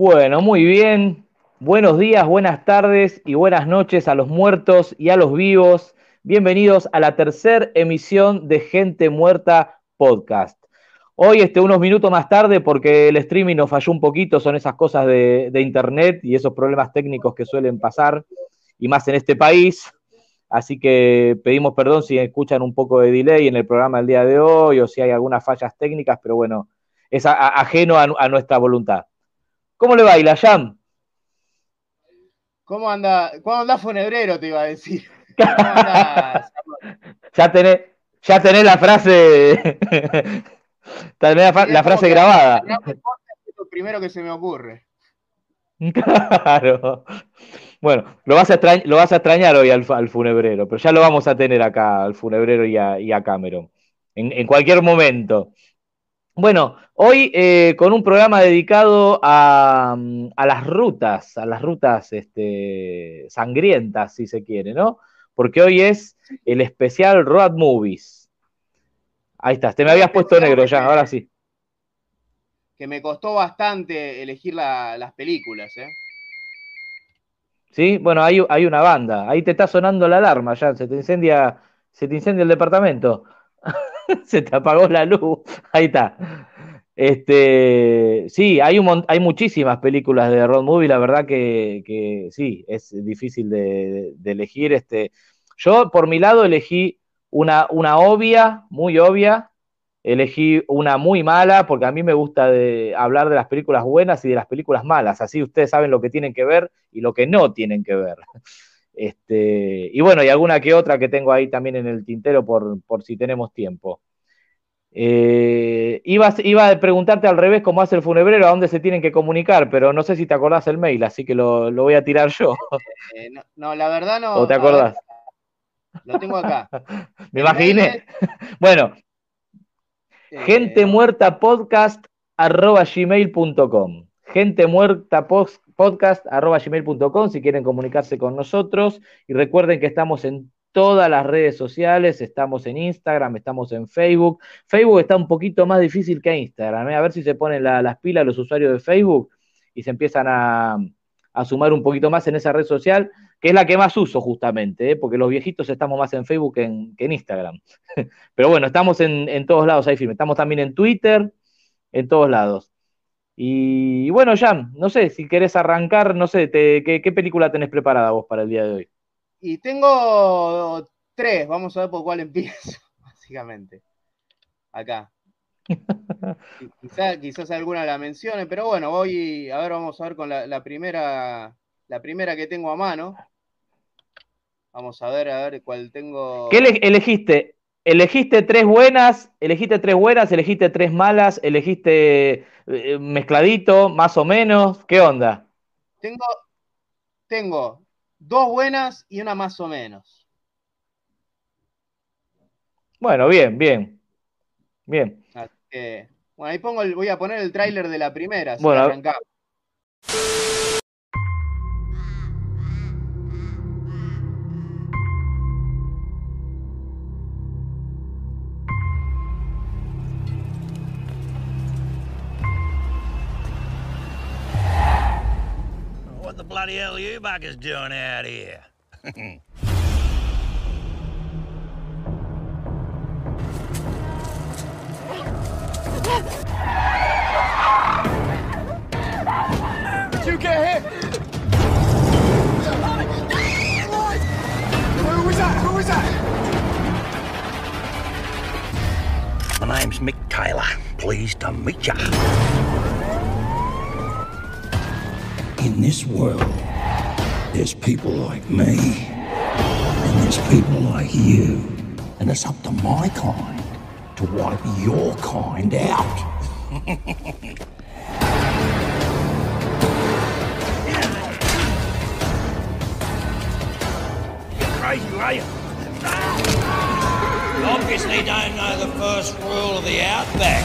Bueno, muy bien. Buenos días, buenas tardes y buenas noches a los muertos y a los vivos. Bienvenidos a la tercera emisión de Gente Muerta Podcast. Hoy, este, unos minutos más tarde, porque el streaming nos falló un poquito, son esas cosas de, internet y esos problemas técnicos que suelen pasar, y más en este país. Así que pedimos perdón si escuchan un poco de delay en el programa del día de hoy o si hay algunas fallas técnicas, pero bueno, es ajeno a, nuestra voluntad. ¿Cómo le va, Ilayam? ¿Cómo anda? ¿Cómo anda Funebrero? Te iba a decir. ya, tenés, ya tenés la frase, tenés la, la frase grabada. Es lo primero que se me ocurre. Claro. Bueno, lo vas a, extrañar, lo vas a extrañar hoy al, al, funebrero, pero ya lo vamos a tener acá, al funebrero y a, y a Cameron, en, en, cualquier momento. Bueno, hoy eh, con un programa dedicado a, a, las rutas, a las rutas este, sangrientas, si se quiere, ¿no? Porque hoy es el especial Road Movies. Ahí está, te me habías puesto negro ya, ahora sí. Que me costó bastante elegir la, las películas, ¿eh? Sí, bueno, hay, hay, una banda. Ahí te está sonando la alarma ya. Se te incendia, se te incendia el departamento. se te apagó la luz. Ahí está. Este, sí, hay, un, hay muchísimas películas de road movie. La verdad que, que sí, es difícil de, de, elegir. Este, yo, por mi lado, elegí una, una obvia, muy obvia, elegí una muy mala, porque a mí me gusta de hablar de las películas buenas y de las películas malas, así ustedes saben lo que tienen que ver y lo que no tienen que ver. Este, y bueno, y alguna que otra que tengo ahí también en el tintero por, por si tenemos tiempo. Eh, iba, iba, a preguntarte al revés cómo hace el funebrero, a dónde se tienen que comunicar, pero no sé si te acordás el mail, así que lo, lo voy a tirar yo. Eh, no, no, la verdad no. ¿O te acordás? Lo tengo acá. Me imaginé. Bueno, Eh, gente muerta podcast arroba gmail.com gente muerta podcast arroba gmail.com si quieren comunicarse con nosotros y recuerden que estamos en todas las redes sociales, estamos en Instagram, estamos en Facebook. Facebook está un poquito más difícil que Instagram, ¿eh? a ver si se ponen la, las pilas los usuarios de Facebook y se empiezan a, a, sumar un poquito más en esa red social, que es la que más uso justamente, ¿eh? porque los viejitos estamos más en Facebook que en, que en Instagram. Pero bueno, estamos en, en, todos lados ahí firme, estamos también en Twitter, en todos lados. Y, bueno, Jan, no sé, si querés arrancar, no sé, te, ¿qué, ¿qué película tenés preparada vos para el día de hoy? Y tengo tres, vamos a ver por cuál empiezo, básicamente. Acá. quizás, quizás alguna la mencione, pero bueno, voy, a ver, vamos a ver con la, la, primera, la primera que tengo a mano. Vamos a ver, a ver cuál tengo. ¿Qué elegiste? ¿Elegiste tres buenas? ¿Elegiste tres buenas? ¿Elegiste tres malas? ¿Elegiste eh, mezcladito, más o menos? ¿Qué onda? Tengo, tengo dos buenas y una más o menos. Bueno, bien, bien. Bien. Así que, bueno, ahí pongo el, voy a poner el tráiler de la primera. Bueno, arrancamos. Bloody hell are you buggers doing out here? Did you get hit? Who was that? Who was that? My name's Mick Taylor. Pleased to meet ya. In this world, there's people like me, and there's people like you. And it's up to my kind to wipe your kind out. You obviously don't know the first rule of the outback.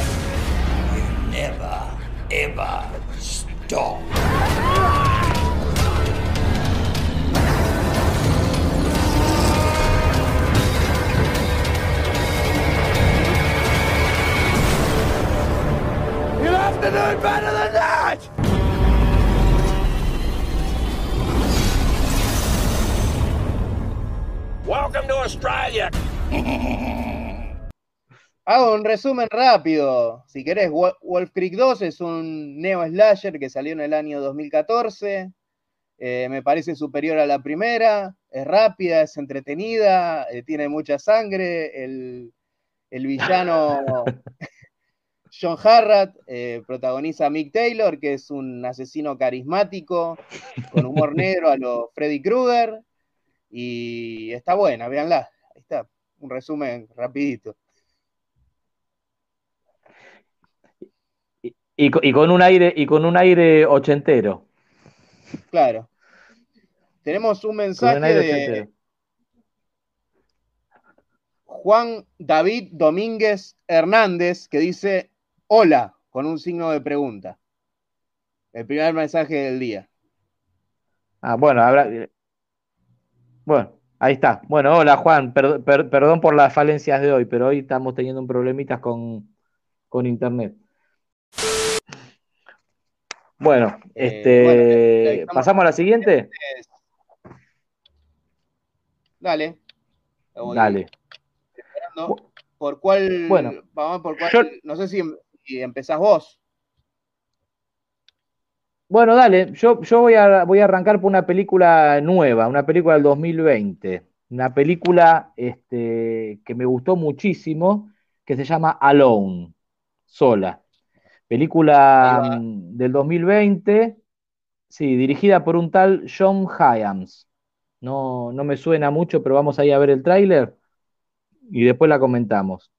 You never, ever stop. You'll have to do better than that! Welcome to Australia. Hago un resumen rápido. Si querés, Wolf Creek 2 es un neo slasher que salió en el año 2014. Eh, me parece superior a la primera. Es rápida, es entretenida, eh, tiene mucha sangre. El, el villano John Harrat eh, protagoniza a Mick Taylor, que es un asesino carismático, con humor negro a lo Freddy Krueger. Y está buena, véanla. Ahí está, un resumen rapidito. Y, co- y con un aire, y con un aire ochentero. Claro. Tenemos un mensaje un de ochentero. Juan David Domínguez Hernández que dice hola con un signo de pregunta. El primer mensaje del día. Ah, bueno, habrá- Bueno, ahí está. Bueno, hola Juan, per- per- perdón por las falencias de hoy, pero hoy estamos teniendo un problemitas con, con internet. Bueno, Eh, este, bueno, ¿pasamos a la siguiente? Dale. Dale. esperando. ¿Por cuál? Bueno, vamos por cuál. yo- No sé si, si empezás vos. Bueno, dale, yo, yo voy a, voy a arrancar por una película nueva, una película del 2020, una película este, que me gustó muchísimo, que se llama Alone, sola. Película mm, del 2020, sí, dirigida por un tal John Hyams. No, no me suena mucho, pero vamos ahí a ver el tráiler y después la comentamos.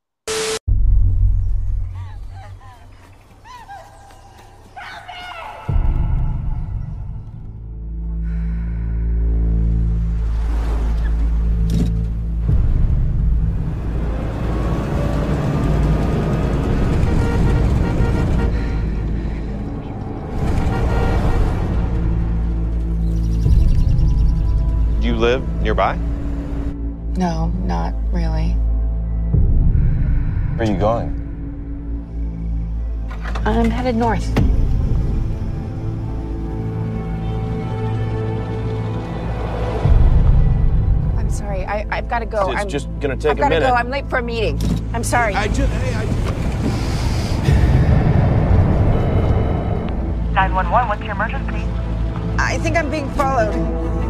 Nearby? No, not really. Where are you going? I'm headed north. I'm sorry. I, I've got to go. it's I'm, just gonna take I've a got to go. I'm late for a meeting. I'm sorry. I just, hey, I, 911, what's your emergency? I think I'm being followed.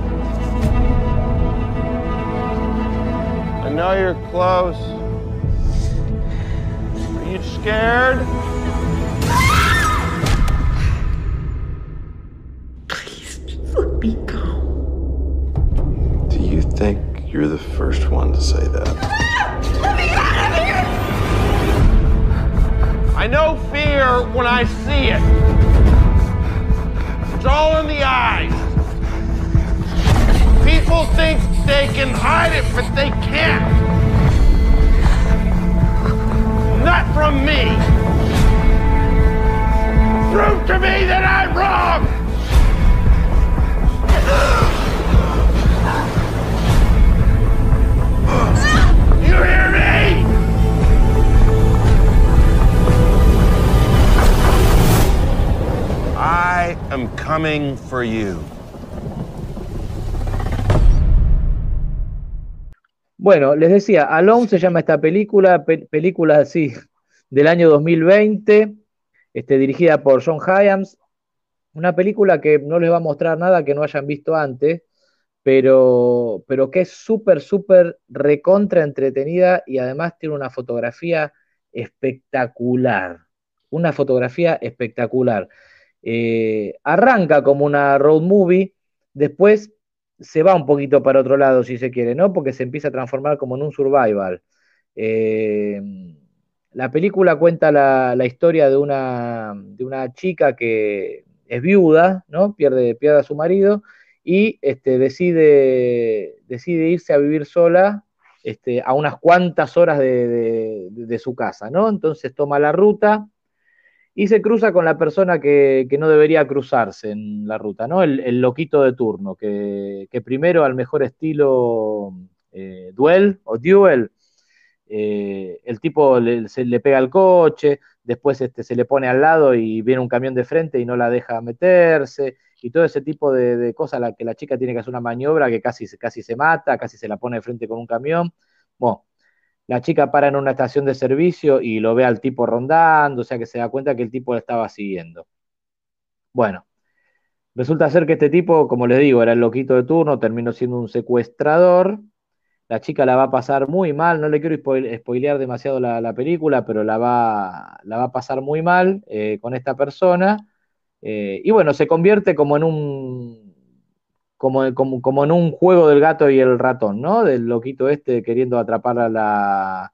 Know you're close. Are you scared? Please, Let me go. Do you think you're the first one to say that? Let me out of here! I know fear when I see it. It's all in the eyes. People think they can hide it, but they can't. Not from me. Prove to me that I'm wrong. You hear me? I am coming for you. Bueno, les decía, Alone se llama esta película, pe- película así del año 2020, este, dirigida por John Hyams. Una película que no les va a mostrar nada que no hayan visto antes, pero, pero que es súper, súper recontra entretenida y además tiene una fotografía espectacular. Una fotografía espectacular. Eh, arranca como una road movie, después se va un poquito para otro lado, si se quiere, ¿no? Porque se empieza a transformar como en un survival. Eh, la película cuenta la, la historia de una, de una chica que es viuda, ¿no? Pierde, pierde a su marido y este, decide, decide irse a vivir sola este, a unas cuantas horas de, de- de su casa, ¿no? Entonces toma la ruta y se cruza con la persona que, que no debería cruzarse en la ruta, ¿no? El, loquito de turno, que, que primero al mejor estilo eh, duel o duel, eh, el tipo le, se le pega al coche, después este, se le pone al lado y viene un camión de frente y no la deja meterse, y todo ese tipo de, de cosas, la que la chica tiene que hacer una maniobra que casi, casi se mata, casi se la pone de frente con un camión. Bueno, la chica para en una estación de servicio y lo ve al tipo rondando, o sea que se da cuenta que el tipo la estaba siguiendo. Bueno, resulta ser que este tipo, como les digo, era el loquito de turno, terminó siendo un secuestrador. La chica la va a pasar muy mal, no le quiero spoil- spoilear demasiado la, la película, pero la va, la va a pasar muy mal eh, con esta persona. Eh, y bueno, se convierte como en un, como, como, como en un juego del gato y el ratón, ¿no? Del loquito este queriendo atrapar a, la,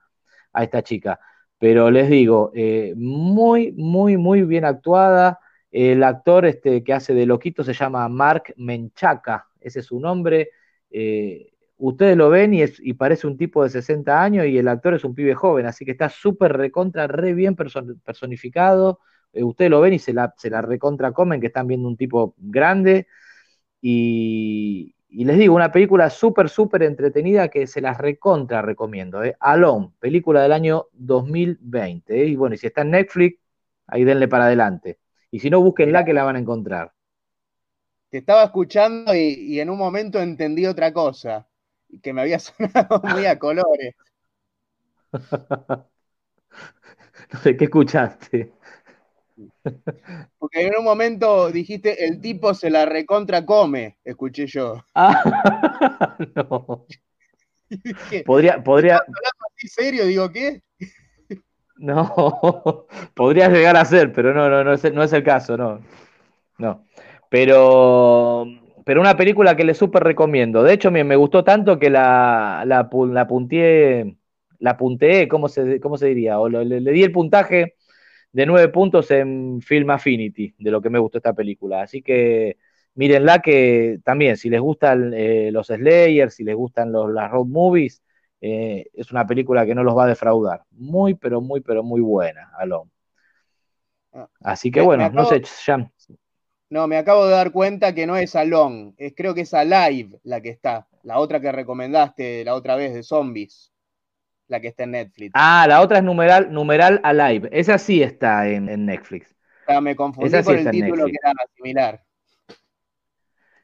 a esta chica. Pero les digo, eh, muy, muy, muy bien actuada. El actor este, que hace de loquito se llama Mark Menchaca, ese es su nombre. Eh, ustedes lo ven y, es, y, parece un tipo de 60 años y el actor es un pibe joven, así que está súper recontra, re bien person personificado. Eh, ustedes lo ven y se la, se la recontra comen, que están viendo un tipo grande. Y, y les digo, una película súper, súper entretenida que se las recontra recomiendo. ¿eh? Alone, película del año 2020. ¿eh? Y bueno, y si está en Netflix, ahí denle para adelante. Y si no, búsquenla que la van a encontrar. Te estaba escuchando y, y en un momento entendí otra cosa, que me había sonado muy a colores. no sé, ¿qué escuchaste? Porque en un momento dijiste, el tipo se la recontra come, escuché yo. Ah, no. Dije, podría, podría. así serio? Digo, ¿qué? No, podría llegar a ser, pero no, no, no es, no es el caso, no. No. Pero, pero una película que le súper recomiendo. De hecho, me, me, gustó tanto que la, la, la punteé, la punteé, ¿cómo se, cómo se diría? O le, le, di el puntaje de nueve puntos en Film Affinity, de lo que me gustó esta película. Así que mírenla que también, si les gustan eh, los Slayers, si les gustan los, las road movies, eh, es una película que no los va a defraudar. Muy, pero muy, pero muy buena, Alon. Así que me, bueno, me acabo, no sé, Jan. No, me acabo de dar cuenta que no es Alon, es, creo que es Alive la que está, la otra que recomendaste la otra vez de zombies, la que está en Netflix. Ah, la otra es numeral, numeral Alive, esa sí está en, en Netflix. O sea, me confundí esa sí con el título que era similar.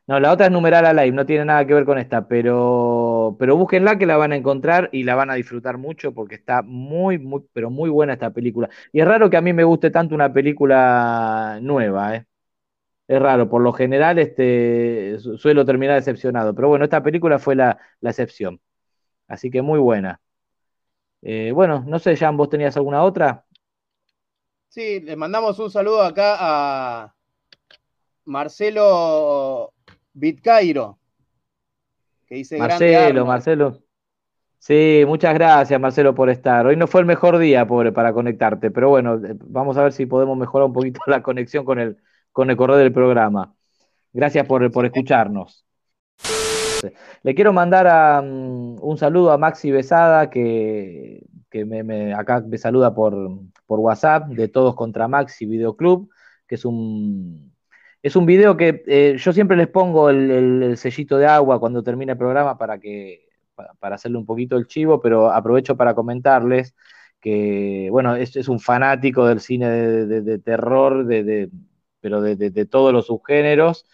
No, la otra es numeral Alive, no tiene nada que ver con esta, pero, pero búsquenla que la van a encontrar y la van a disfrutar mucho porque está muy, muy, pero muy buena esta película. Y es raro que a mí me guste tanto una película nueva, ¿eh? Es raro, por lo general este, su- suelo terminar decepcionado, pero bueno, esta película fue la, la excepción. Así que muy buena. Eh, bueno, no sé, Jan, ¿vos tenías alguna otra? Sí, le mandamos un saludo acá a Marcelo Vitcairo, que dice Marcelo. Marcelo. Sí, muchas gracias, Marcelo, por estar. Hoy no fue el mejor día, pobre, para conectarte, pero bueno, eh, vamos a ver si podemos mejorar un poquito la conexión con el, con el correo del programa. Gracias por, por escucharnos. Le quiero mandar mm, un saludo a Maxi Besada, que, que me, acá me saluda por, por WhatsApp, de Todos contra Maxi Videoclub, que es un, es un video que eh, yo siempre les pongo el, el- el sellito de agua cuando termine el programa para que pa- para hacerle un poquito el chivo, pero aprovecho para comentarles que, bueno, es, un fanático del cine de, terror, de, pero de todos los subgéneros,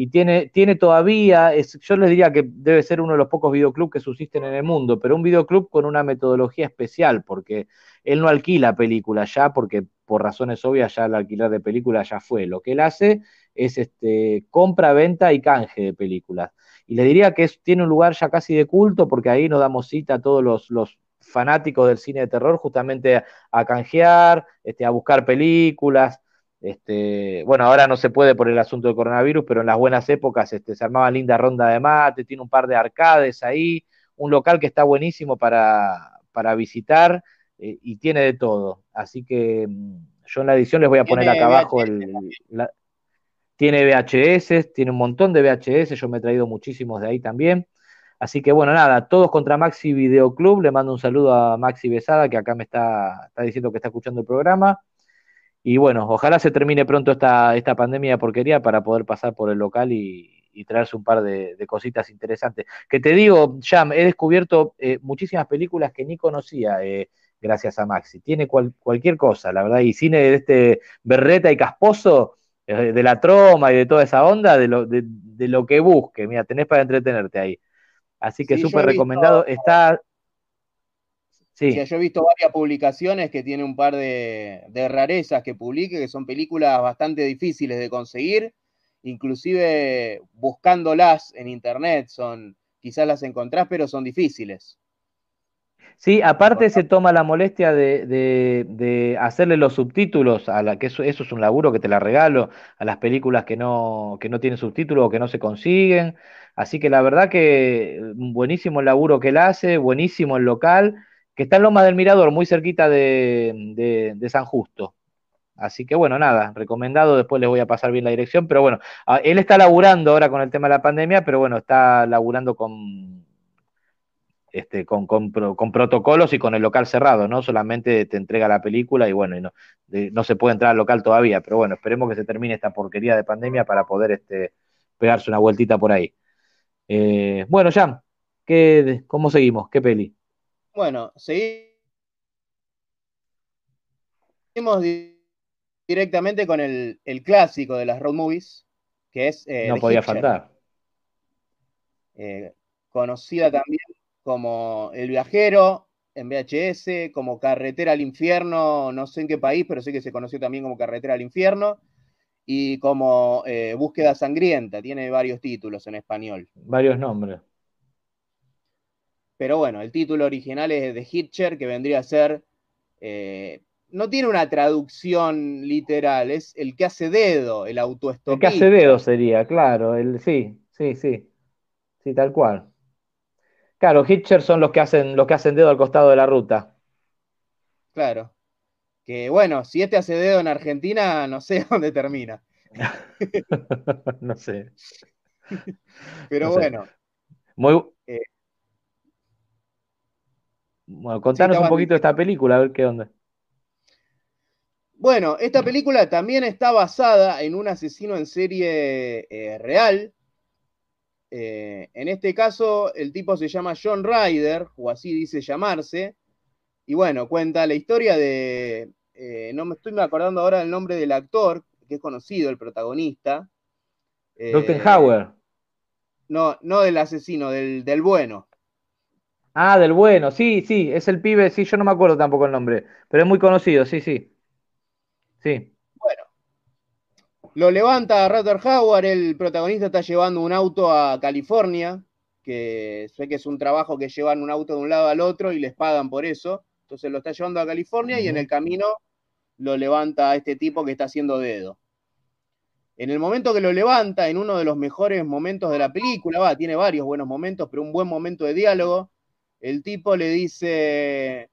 y tiene, tiene todavía, yo les diría que debe ser uno de los pocos videoclubs que subsisten en el mundo, pero un videoclub con una metodología especial, porque él no alquila películas ya, porque por razones obvias ya el alquiler de películas ya fue. Lo que él hace es este, compra, venta y canje de películas. Y le diría que tiene un lugar ya casi de culto, porque ahí nos damos cita a todos los, los fanáticos del cine de terror, justamente a, a canjear, este, a buscar películas. Este, bueno, ahora no se puede por el asunto del coronavirus, pero en las buenas épocas este, se armaba linda ronda de mate, tiene un par de arcades ahí, un local que está buenísimo para, para visitar eh, y tiene de todo. Así que mm, yo en la edición les voy a poner acá abajo el, la- tiene VHS, tiene un montón de VHS, yo me he traído muchísimos de ahí también. Así que bueno, nada, todos contra Maxi Videoclub, le mando un saludo a Maxi Besada, que acá me está, está diciendo que está escuchando el programa. Y bueno, ojalá se termine pronto esta, esta pandemia de porquería para poder pasar por el local y, y traerse un par de, de cositas interesantes. Que te digo, Jam, he descubierto eh, muchísimas películas que ni conocía eh, gracias a Maxi. Tiene cual- cualquier cosa, la verdad, y cine de este berreta y casposo eh, de la troma y de toda esa onda, de lo, de, de lo que busque. Mira, tenés para entretenerte ahí. Así que súper recomendado. Está. Sí, Sí, yo he visto varias publicaciones que tiene un par de, de rarezas que publique, que son películas bastante difíciles de conseguir, inclusive buscándolas en internet, son, quizás las encontrás, pero son difíciles. Sí, aparte se toma la molestia de, de- de hacerle los subtítulos a la que eso, eso es un laburo que te la regalo a las películas que no, que no tienen subtítulos o que no se consiguen. Así que la verdad que eh, buenísimo el laburo que él hace, buenísimo el local, que está en Loma del Mirador, muy cerquita de, San Justo. Así que bueno, nada, recomendado, después les voy a pasar bien la dirección, pero bueno, él está laburando ahora con el tema de la pandemia, pero bueno, está laburando con, este, con, con con protocolos y con el local cerrado, ¿no? Solamente te entrega la película y bueno, y no, no se puede entrar al local todavía, pero bueno, esperemos que se termine esta porquería de pandemia para poder este, pegarse una vueltita por ahí. Eh, bueno, Jam, ¿qué, ¿cómo seguimos? ¿Qué peli? Bueno, seguimos di- directamente con el, el clásico de las road movies, que es eh, No The podía Hitcher, faltar. eh, conocida también como El Viajero en VHS, como Carretera al Infierno, no sé en qué país, pero sé que se conoció también como Carretera al Infierno, y como eh, Búsqueda Sangrienta, tiene varios títulos en español. Varios nombres. Pero bueno, el título original es The Hitcher, que vendría a ser. eh, no tiene una traducción literal, es el que hace dedo, el El que autoestopista. hace dedo sería, claro, el, sí, sí, sí, sí, tal cual. Claro, Hitchers son los que hacen, los que hacen dedo al costado de la ruta. Claro. Que bueno, si este hace dedo en Argentina, no sé dónde termina. No sé. Pero No sé. bueno, Muy. Bueno, contanos un poquito de esta película, a ver qué onda. bueno, esta película también está basada en un asesino en serie eh, real. Eh, en este caso, el tipo se llama John Ryder, o así dice llamarse. Y bueno, cuenta la historia de. eh, no me estoy acordando ahora del nombre del actor, que es conocido, el protagonista. Eh, Rottenhauer. No, no del asesino, del, del bueno. Ah, del bueno, sí, sí, es el pibe, sí, yo no me acuerdo tampoco el nombre, pero es muy conocido, sí, sí. Sí, Lo levanta a Rutherhauer, el protagonista está llevando un auto a California, que sé que es un trabajo que llevan un auto de un lado al otro y les pagan por eso. Entonces lo está llevando a California y en el camino lo levanta a este tipo que está haciendo dedo. En el momento que lo levanta, en uno de los mejores momentos de la película, va, tiene varios buenos momentos, pero un buen momento de diálogo, el tipo le dice,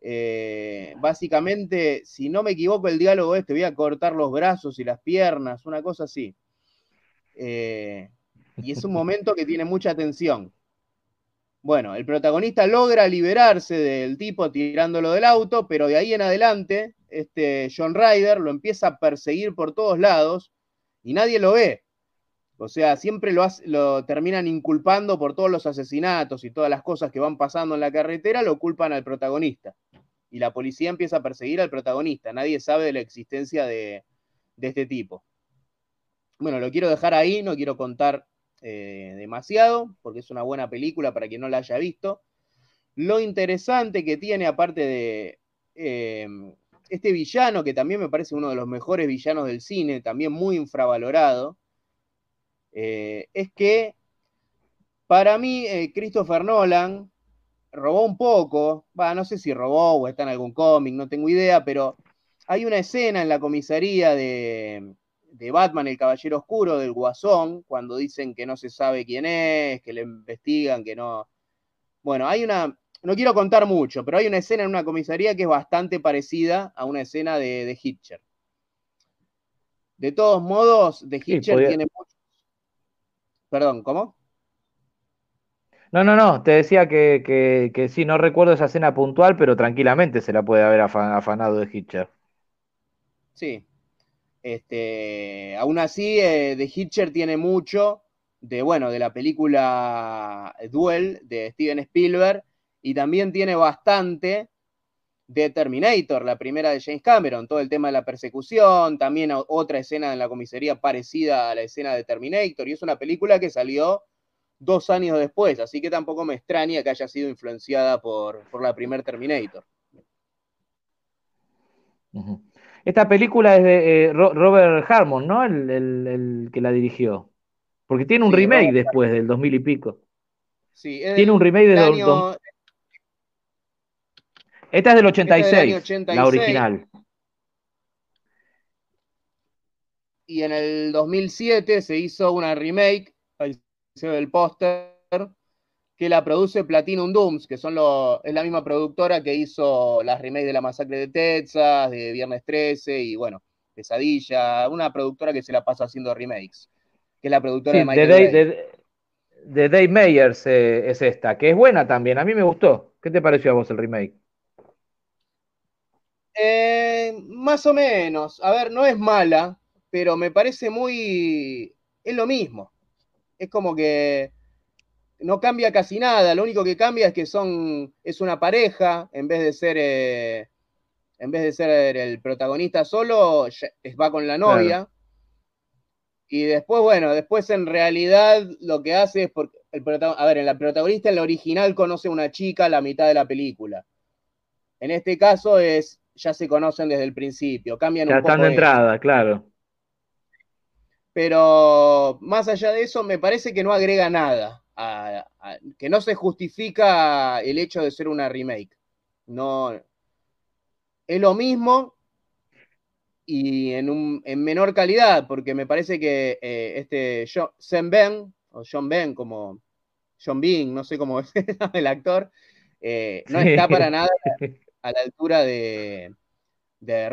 eh, básicamente, si no me equivoco, el diálogo es, te voy a cortar los brazos y las piernas, una cosa así. Eh, y es un momento que tiene mucha tensión. Bueno, el protagonista logra liberarse del tipo tirándolo del auto, pero de ahí en adelante, este John Ryder lo empieza a perseguir por todos lados y nadie lo ve. O sea, siempre lo, terminan inculpando por todos los asesinatos y todas las cosas que van pasando en la carretera, lo culpan al protagonista. Y la policía empieza a perseguir al protagonista. Nadie sabe de la existencia de, de este tipo. Bueno, lo quiero dejar ahí, no quiero contar eh, demasiado, porque es una buena película para quien no la haya visto. Lo interesante que tiene, aparte de eh, este villano, que también me parece uno de los mejores villanos del cine, también muy infravalorado, eh, es que para mí eh, Christopher Nolan robó un poco, va, no sé si robó o está en algún cómic, no tengo idea, pero hay una escena en la comisaría de, de Batman, el Caballero Oscuro, del Guasón, cuando dicen que no se sabe quién es, que le investigan, que no... Bueno, hay una... No quiero contar mucho, pero hay una escena en una comisaría que es bastante parecida a una escena de, de Hitcher. De todos modos, Sí, Hitcher podía- tiene. Perdón, ¿cómo? No, no, no, te decía que, que, que sí, no recuerdo esa escena puntual, pero tranquilamente se la puede haber afa- afanado de Hitcher. Sí. Este, aún así, eh, The Hitcher tiene mucho de, bueno, de la película Duel de Steven Spielberg y también tiene bastante de Terminator, la primera de James Cameron, todo el tema de la persecución, también otra escena en la comisaría parecida a la escena de Terminator, y es una película que salió dos años después, así que tampoco me extraña que haya sido influenciada por, por la primer Terminator. Esta película es de eh, Robert Harmon, ¿no? El, que la dirigió. Porque tiene un remake después del 2000 y pico. Sí, tiene un remake del año... Esta es del 86, la original. Y en el 2007 se hizo una remake, ahí se ve el póster, que la produce Platinum Dooms, que son es la misma productora que hizo las remakes de La Masacre de Texas, de Viernes 13 y bueno, Pesadilla, una productora que se la pasa haciendo remakes, que es la productora de Michael de, de, Dave Meyers eh, es esta, que es buena también, a mí me gustó. ¿Qué te pareció a vos el remake? Eh, más o menos, a ver, no es mala, pero me parece muy... es lo mismo. Es como que no cambia casi nada, lo único que cambia es que son, es una pareja, en vez de ser, eh, en vez de ser el protagonista solo, va con la novia. Y después, bueno, después en realidad lo que hace es porque el a ver, el protagonista en la original conoce a una chica a la mitad de la película. En este caso es, ya se conocen desde el principio, cambian ya un poco. están de entrada, claro. Pero más allá de eso, me parece que no agrega nada que no se justifica el hecho de ser una remake. No. Es lo mismo y en, un, en menor calidad, porque me parece que eh, este John, Ben, o John Ben, como John Bean, no sé cómo es el actor, eh, no está para nada a la altura de, de.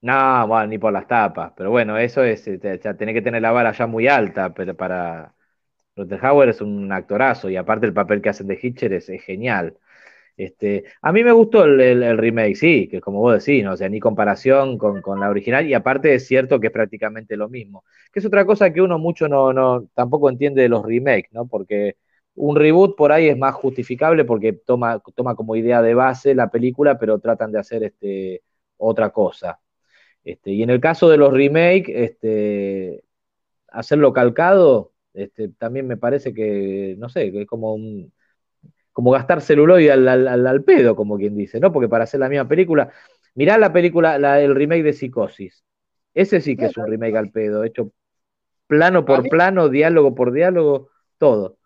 No, bueno, ni por las tapas, pero bueno, eso es, eh, ya que tener la vara ya muy alta pero para, Hauer es un actorazo y aparte el papel que hacen de Hitcher es, genial. Este, a mí me gustó el, remake, sí, que como vos decís, ¿no? o sea, ni comparación con, la original, y aparte es cierto que es prácticamente lo mismo, que es otra cosa que uno mucho no, no tampoco entiende de los remakes, ¿no? Porque un reboot por ahí es más justificable porque toma, toma como idea de base la película, pero tratan de hacer este, otra cosa. Este, y en el caso de los remakes, este, hacerlo calcado, este, también me parece que, no sé, que es como un, como gastar celuloide al, pedo, como quien dice, ¿no? Porque para hacer la misma película, mirá la película, la, el remake de Psicosis. Ese sí que es un remake al pedo, hecho plano por plano, diálogo por diálogo, todo.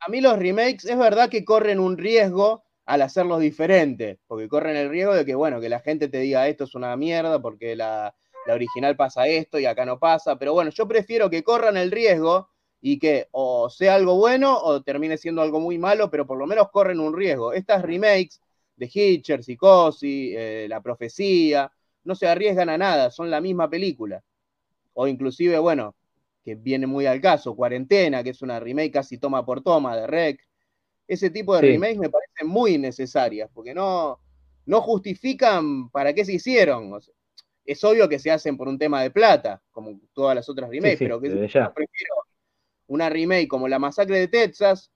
A mí los remakes es verdad que corren un riesgo al hacerlos diferentes, porque corren el riesgo de que, bueno, que la gente te diga esto es una mierda porque la, la original pasa esto y acá no pasa, pero bueno, yo prefiero que corran el riesgo y que o sea algo bueno o termine siendo algo muy malo, pero por lo menos corren un riesgo. Estas remakes de Hitcher, Psicosis, eh, La Profecía, no se arriesgan a nada, son la misma película. O inclusive, bueno, que viene muy al caso, Cuarentena, que es una remake casi toma por toma de Rec. Ese tipo de remakes me parecen muy necesarias, porque no, no justifican para qué se hicieron. es obvio que se hacen por un tema de plata, como todas las otras remakes, pero que yo prefiero una remake como La Masacre de Texas,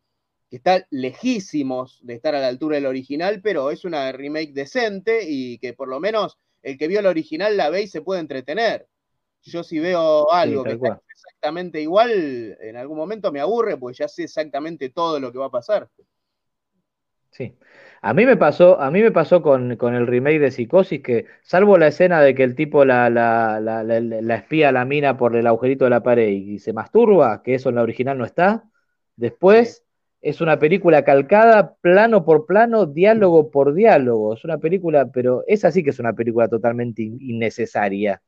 que está lejísimos de estar a la altura del original, pero es una remake decente y que por lo menos el que vio el original la ve y se puede entretener. Yo si veo algo que está exactamente igual, en algún momento me aburre, pues ya sé exactamente todo lo que va a pasar. Sí. A mí me pasó, a mí me pasó con, el remake de Psicosis que, salvo la escena de que el tipo la, la, espía a la mina por el agujerito de la pared y, se masturba, que eso en la original no está, después es una película calcada, plano por plano, diálogo por diálogo. Es una película, pero esa sí que es una película totalmente innecesaria.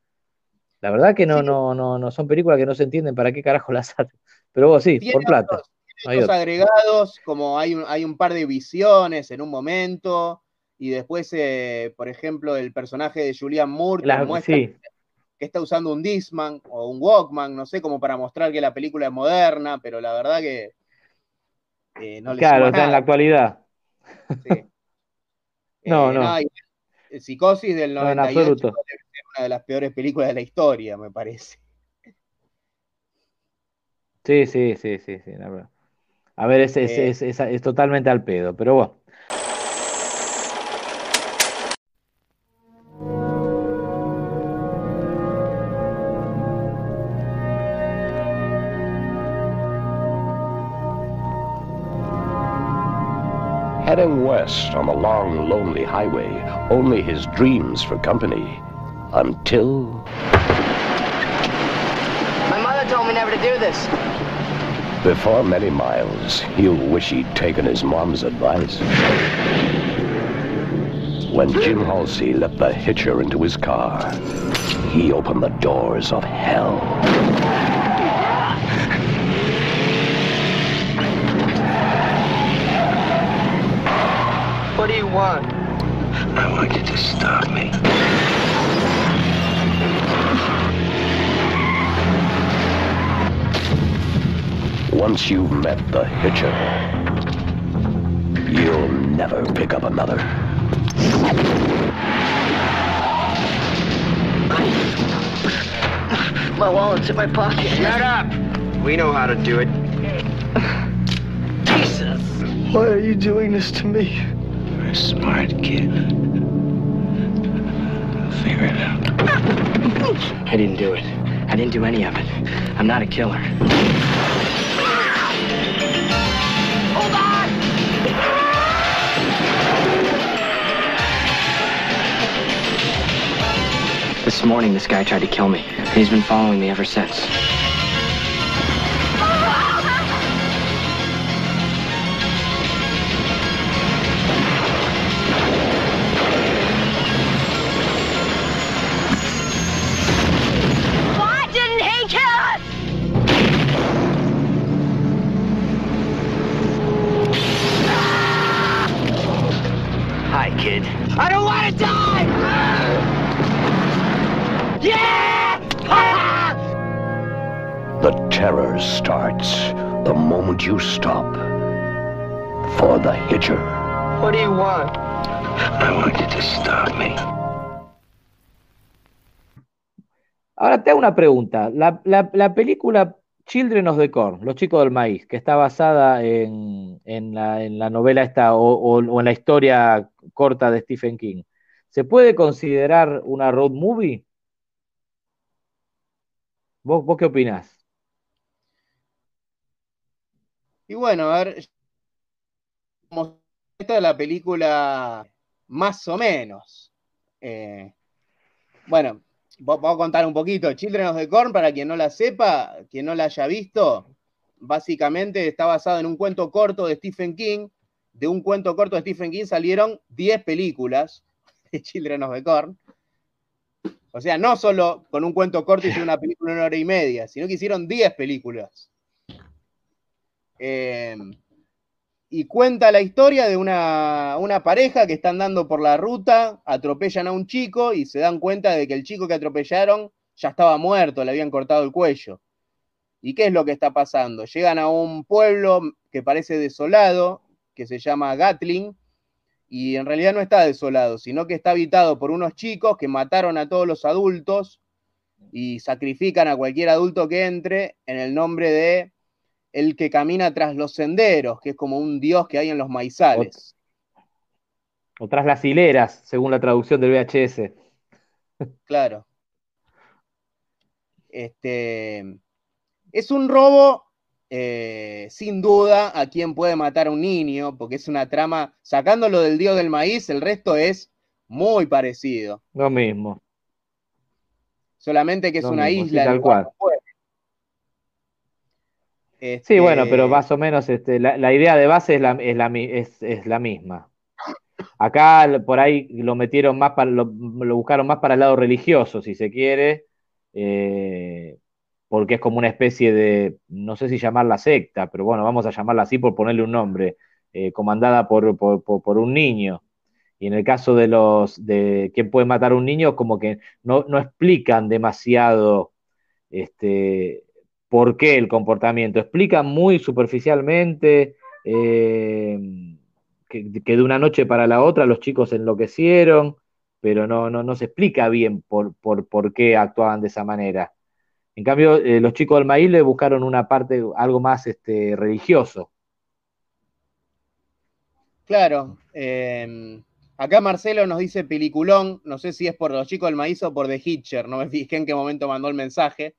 La verdad que no, no, no, no son películas que no se entienden para qué carajo las hacen. Pero vos sí, por plata agregados, como hay un, hay un par de visiones en un momento, y después, eh, por ejemplo, el personaje de Julian Moore que, está usando un Disman o un Walkman, no sé, como para mostrar que la película es moderna, pero la verdad que eh, no le Claro, está en la actualidad. no, eh, no. el Psicosis del 98 es una de las peores películas de la historia, me parece. Sí, sí, sí, sí, sí. La verdad. A ver, es, eh. totalmente al pedo, pero bueno. Heading west on the long, lonely highway, only his dreams for company. Until. My mother told me never to do this. Before many miles, he'll wish he'd taken his mom's advice. When Jim Halsey let the hitcher into his car, he opened the doors of hell. What do you want? I want you to stop me. Once you've met the hitcher, you'll never pick up another. My wallet's in my pocket. Shut up! We know how to do it. Jesus. Why are you doing this to me? You're a smart kid. I'll Figure it out. I didn't do it. I didn't do any of it. I'm not a killer. Hold on! This morning, this guy tried to kill me. He's been following me ever since. You stop for the hitcher. What do you want? I want you to stop me. Ahora te hago una pregunta. La, la- la película Children of the Corn, Los Chicos del Maíz, que está basada en, en la, en la novela esta o, o- o en la historia corta de Stephen King, ¿se puede considerar una road movie? ¿Vos, vos qué opinás? Y bueno, a ver, esta es la película más o menos. Eh, bueno, voy a contar un poquito. Children of the Corn, para quien no la sepa, quien no la haya visto, básicamente está basado en un cuento corto de Stephen King. De un cuento corto de Stephen King salieron 10 películas de Children of the Corn. O sea, no solo con un cuento corto hicieron una película de una hora y media, sino que hicieron 10 películas. Eh, y cuenta la historia de una, una pareja que está andando por la ruta, atropellan a un chico y se dan cuenta de que el chico que atropellaron ya estaba muerto, le habían cortado el cuello. ¿Y qué es lo que está pasando? Llegan a un pueblo que parece desolado, que se llama Gatling, y en realidad no está desolado, sino que está habitado por unos chicos que mataron a todos los adultos y sacrifican a cualquier adulto que entre en el nombre de el que camina tras los senderos, que es como un dios que hay en los maizales. O tras las hileras, según la traducción del VHS. Claro. Este es un robo, eh, sin duda, a quien puede matar a un niño, porque es una trama, sacándolo del dios del maíz, el resto es muy parecido. Lo mismo. Solamente que es una mismo, isla. tal cual Sí, Este, bueno, pero más o menos este, la, la idea de base es la, es la, mi- es- es la misma. Acá por ahí lo metieron más para, lo, lo buscaron más para el lado religioso, si se quiere, eh, porque es como una especie de, no sé si llamarla secta, pero bueno, vamos a llamarla así por ponerle un nombre, eh, comandada por, por, por- por un niño. Y en el caso de los de quién puede matar a un niño, como que no, no explican demasiado este, por qué el comportamiento. Explican muy superficialmente eh, que, de una noche para la otra los chicos enloquecieron, pero no, no, no se explica bien por, por, por qué actuaban de esa manera. En cambio, eh, los chicos del maíz le buscaron una parte, algo más este, religioso. Claro. eh, acá Marcelo nos dice peliculón. No sé si es por los chicos del maíz o por The Hitcher. No me fijé en qué momento mandó el mensaje.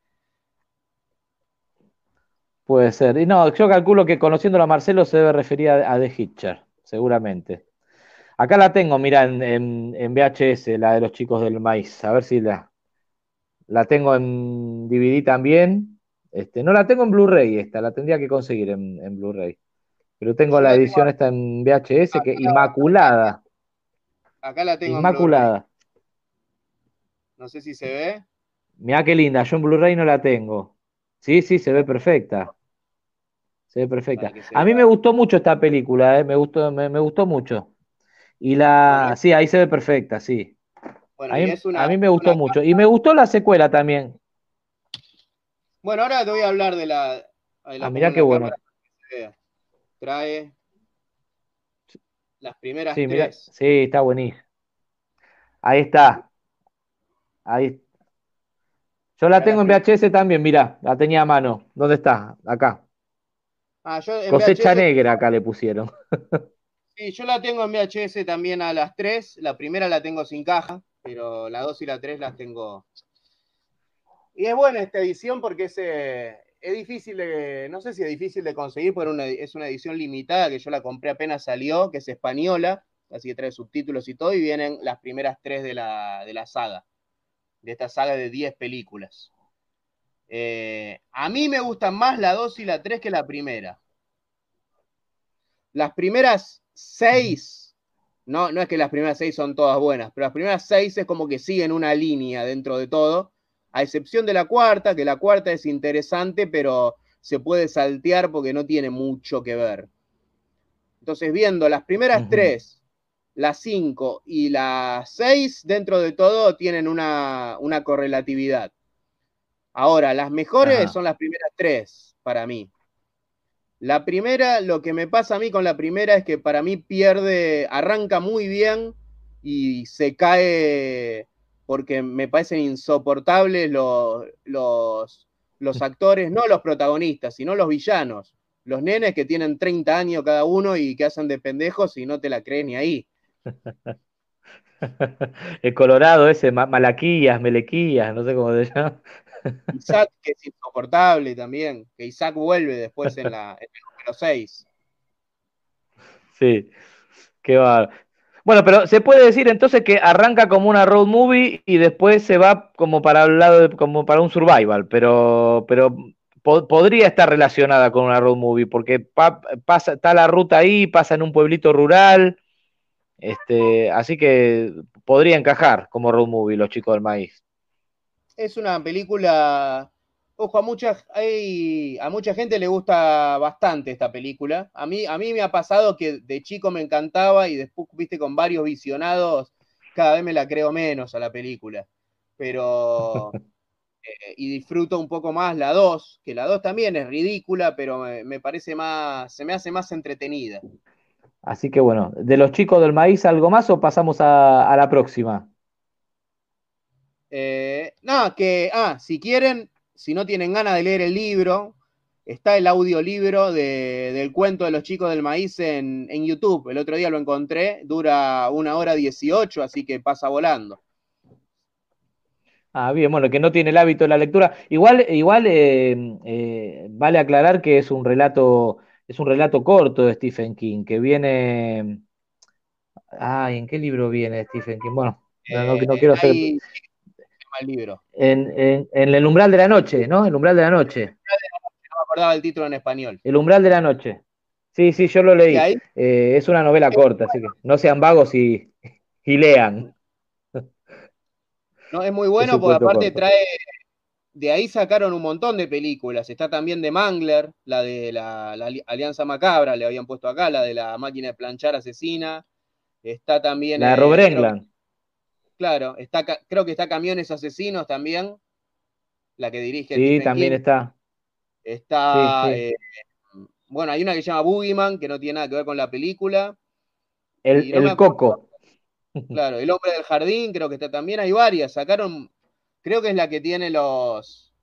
Puede ser. Y no, yo calculo que conociéndolo a Marcelo se debe referir a, a The Hitcher. seguramente. Acá la tengo, mira, en, en, en VHS, la de los chicos del maíz. A ver si la, la tengo en DVD también. Este, no la tengo en Blu-ray esta, la tendría que conseguir en, en Blu-ray. Pero tengo la edición esta en VHS que inmaculada. Acá la tengo en Inmaculada. No sé si se ve. Mirá qué linda, yo en Blu-ray no la tengo. Sí, sí, se ve perfecta. Se ve perfecta. A mí me gustó mucho esta película, eh, me gustó, me, me gustó mucho. Y la, sí, ahí se ve perfecta, sí. Bueno, A mí, es una- a mí me gustó una mucho. Y me gustó la secuela también. Bueno, ahora te voy a hablar de la. la Ah, mirá qué bueno. Trae las primeras Sí, mirá, tres. sí, está buenísimo. Ahí está. Ahí. Yo la tengo en VHS también, mirá, la tenía a mano. ¿Dónde está? Acá. Ah, yo en Cosecha VHS negra acá le pusieron. Sí, yo la tengo en VHS también a las 3. La primera la tengo sin caja, pero la 2 y la 3 las tengo. Y es buena esta edición porque es, eh, es difícil de, no sé si es difícil de conseguir, pero una- es una edición limitada que yo la compré apenas salió, que es española, así que trae subtítulos y todo, y vienen las primeras tres de la, de la saga, de esta saga de 10 películas. Eh, a mí me gustan más la 2 y la 3 que la primera. Las primeras seis, no, no es que las primeras seis son todas buenas, pero las primeras seis es como que siguen una línea dentro de todo, a excepción de la cuarta, que la cuarta es interesante, pero se puede saltear porque no tiene mucho que ver. Entonces, viendo las primeras Ujú. tres, las cinco y las seis, dentro de todo tienen una, una correlatividad. Ahora, las mejores Ajá. son las primeras tres para mí. La primera, lo que me pasa a mí con la primera es que para mí pierde, arranca muy bien y se cae porque me parecen insoportables los, los, los actores, no los protagonistas, sino los villanos. Los nenes que tienen 30 años cada uno y que hacen de pendejos y no te la crees ni ahí. El Colorado ese, Ma- Malaquías, Melequías, no sé cómo se llama. Isaac, que es insoportable también, que Isaac vuelve después en, la, en el número 6. Sí, qué va. Bueno, pero se puede decir entonces que arranca como una road movie y después se va como para el lado de- como para un survival, pero, pero po- podría estar relacionada con una road movie porque pa- pasa, está la ruta ahí, pasa en un pueblito rural, este, así que podría encajar como road movie los chicos del maíz. Es una película. Ojo, a mucha, hay- a mucha gente le gusta bastante esta película. A mí, a mí me ha pasado que de chico me encantaba y después, viste, con varios visionados, cada vez me la creo menos a la película. Pero. eh, y disfruto un poco más la 2, que la 2 también es ridícula, pero me, me parece más. Se me hace más entretenida. Así que bueno, de los chicos del maíz, ¿algo más o pasamos a, a la próxima? Eh, nada, que, ah, si quieren, si no tienen ganas de leer el libro, está el audiolibro de, del cuento de los chicos del maíz en, en YouTube. El otro día lo encontré, dura una hora 18, así que pasa volando. Ah, bien, bueno, que no tiene el hábito de la lectura. Igual, igual eh, eh, vale aclarar que es un relato, es un relato corto de Stephen King, que viene. Ay, ¿en qué libro viene Stephen King? Bueno, no, no- no quiero hacer. El libro. En, en- en El umbral de la noche, ¿no? El umbral de la noche. No me acordaba el título en español. El umbral de la noche. Sí, sí, yo lo leí. Ahí- Eh, es una novela corta, así que no sean vagos y, y lean. No, es muy Es bueno un porque aparte corto. trae. De ahí sacaron un montón de películas. Está también de Mangler, la de la, la Ali- Alianza Macabra, le habían puesto acá, la de la máquina de planchar asesina. Está también. La de eh, Robert creo- Englund. Claro, está, creo que está Camiones Asesinos también, la que dirige Sí, Stephen también King. está. Está. Sí, sí. eh, bueno, hay una que se llama Boogeyman, que no tiene nada que ver con la película. El, no coco. Claro, El hombre del jardín, creo que está también. Hay varias. Sacaron, creo que es la que tiene los,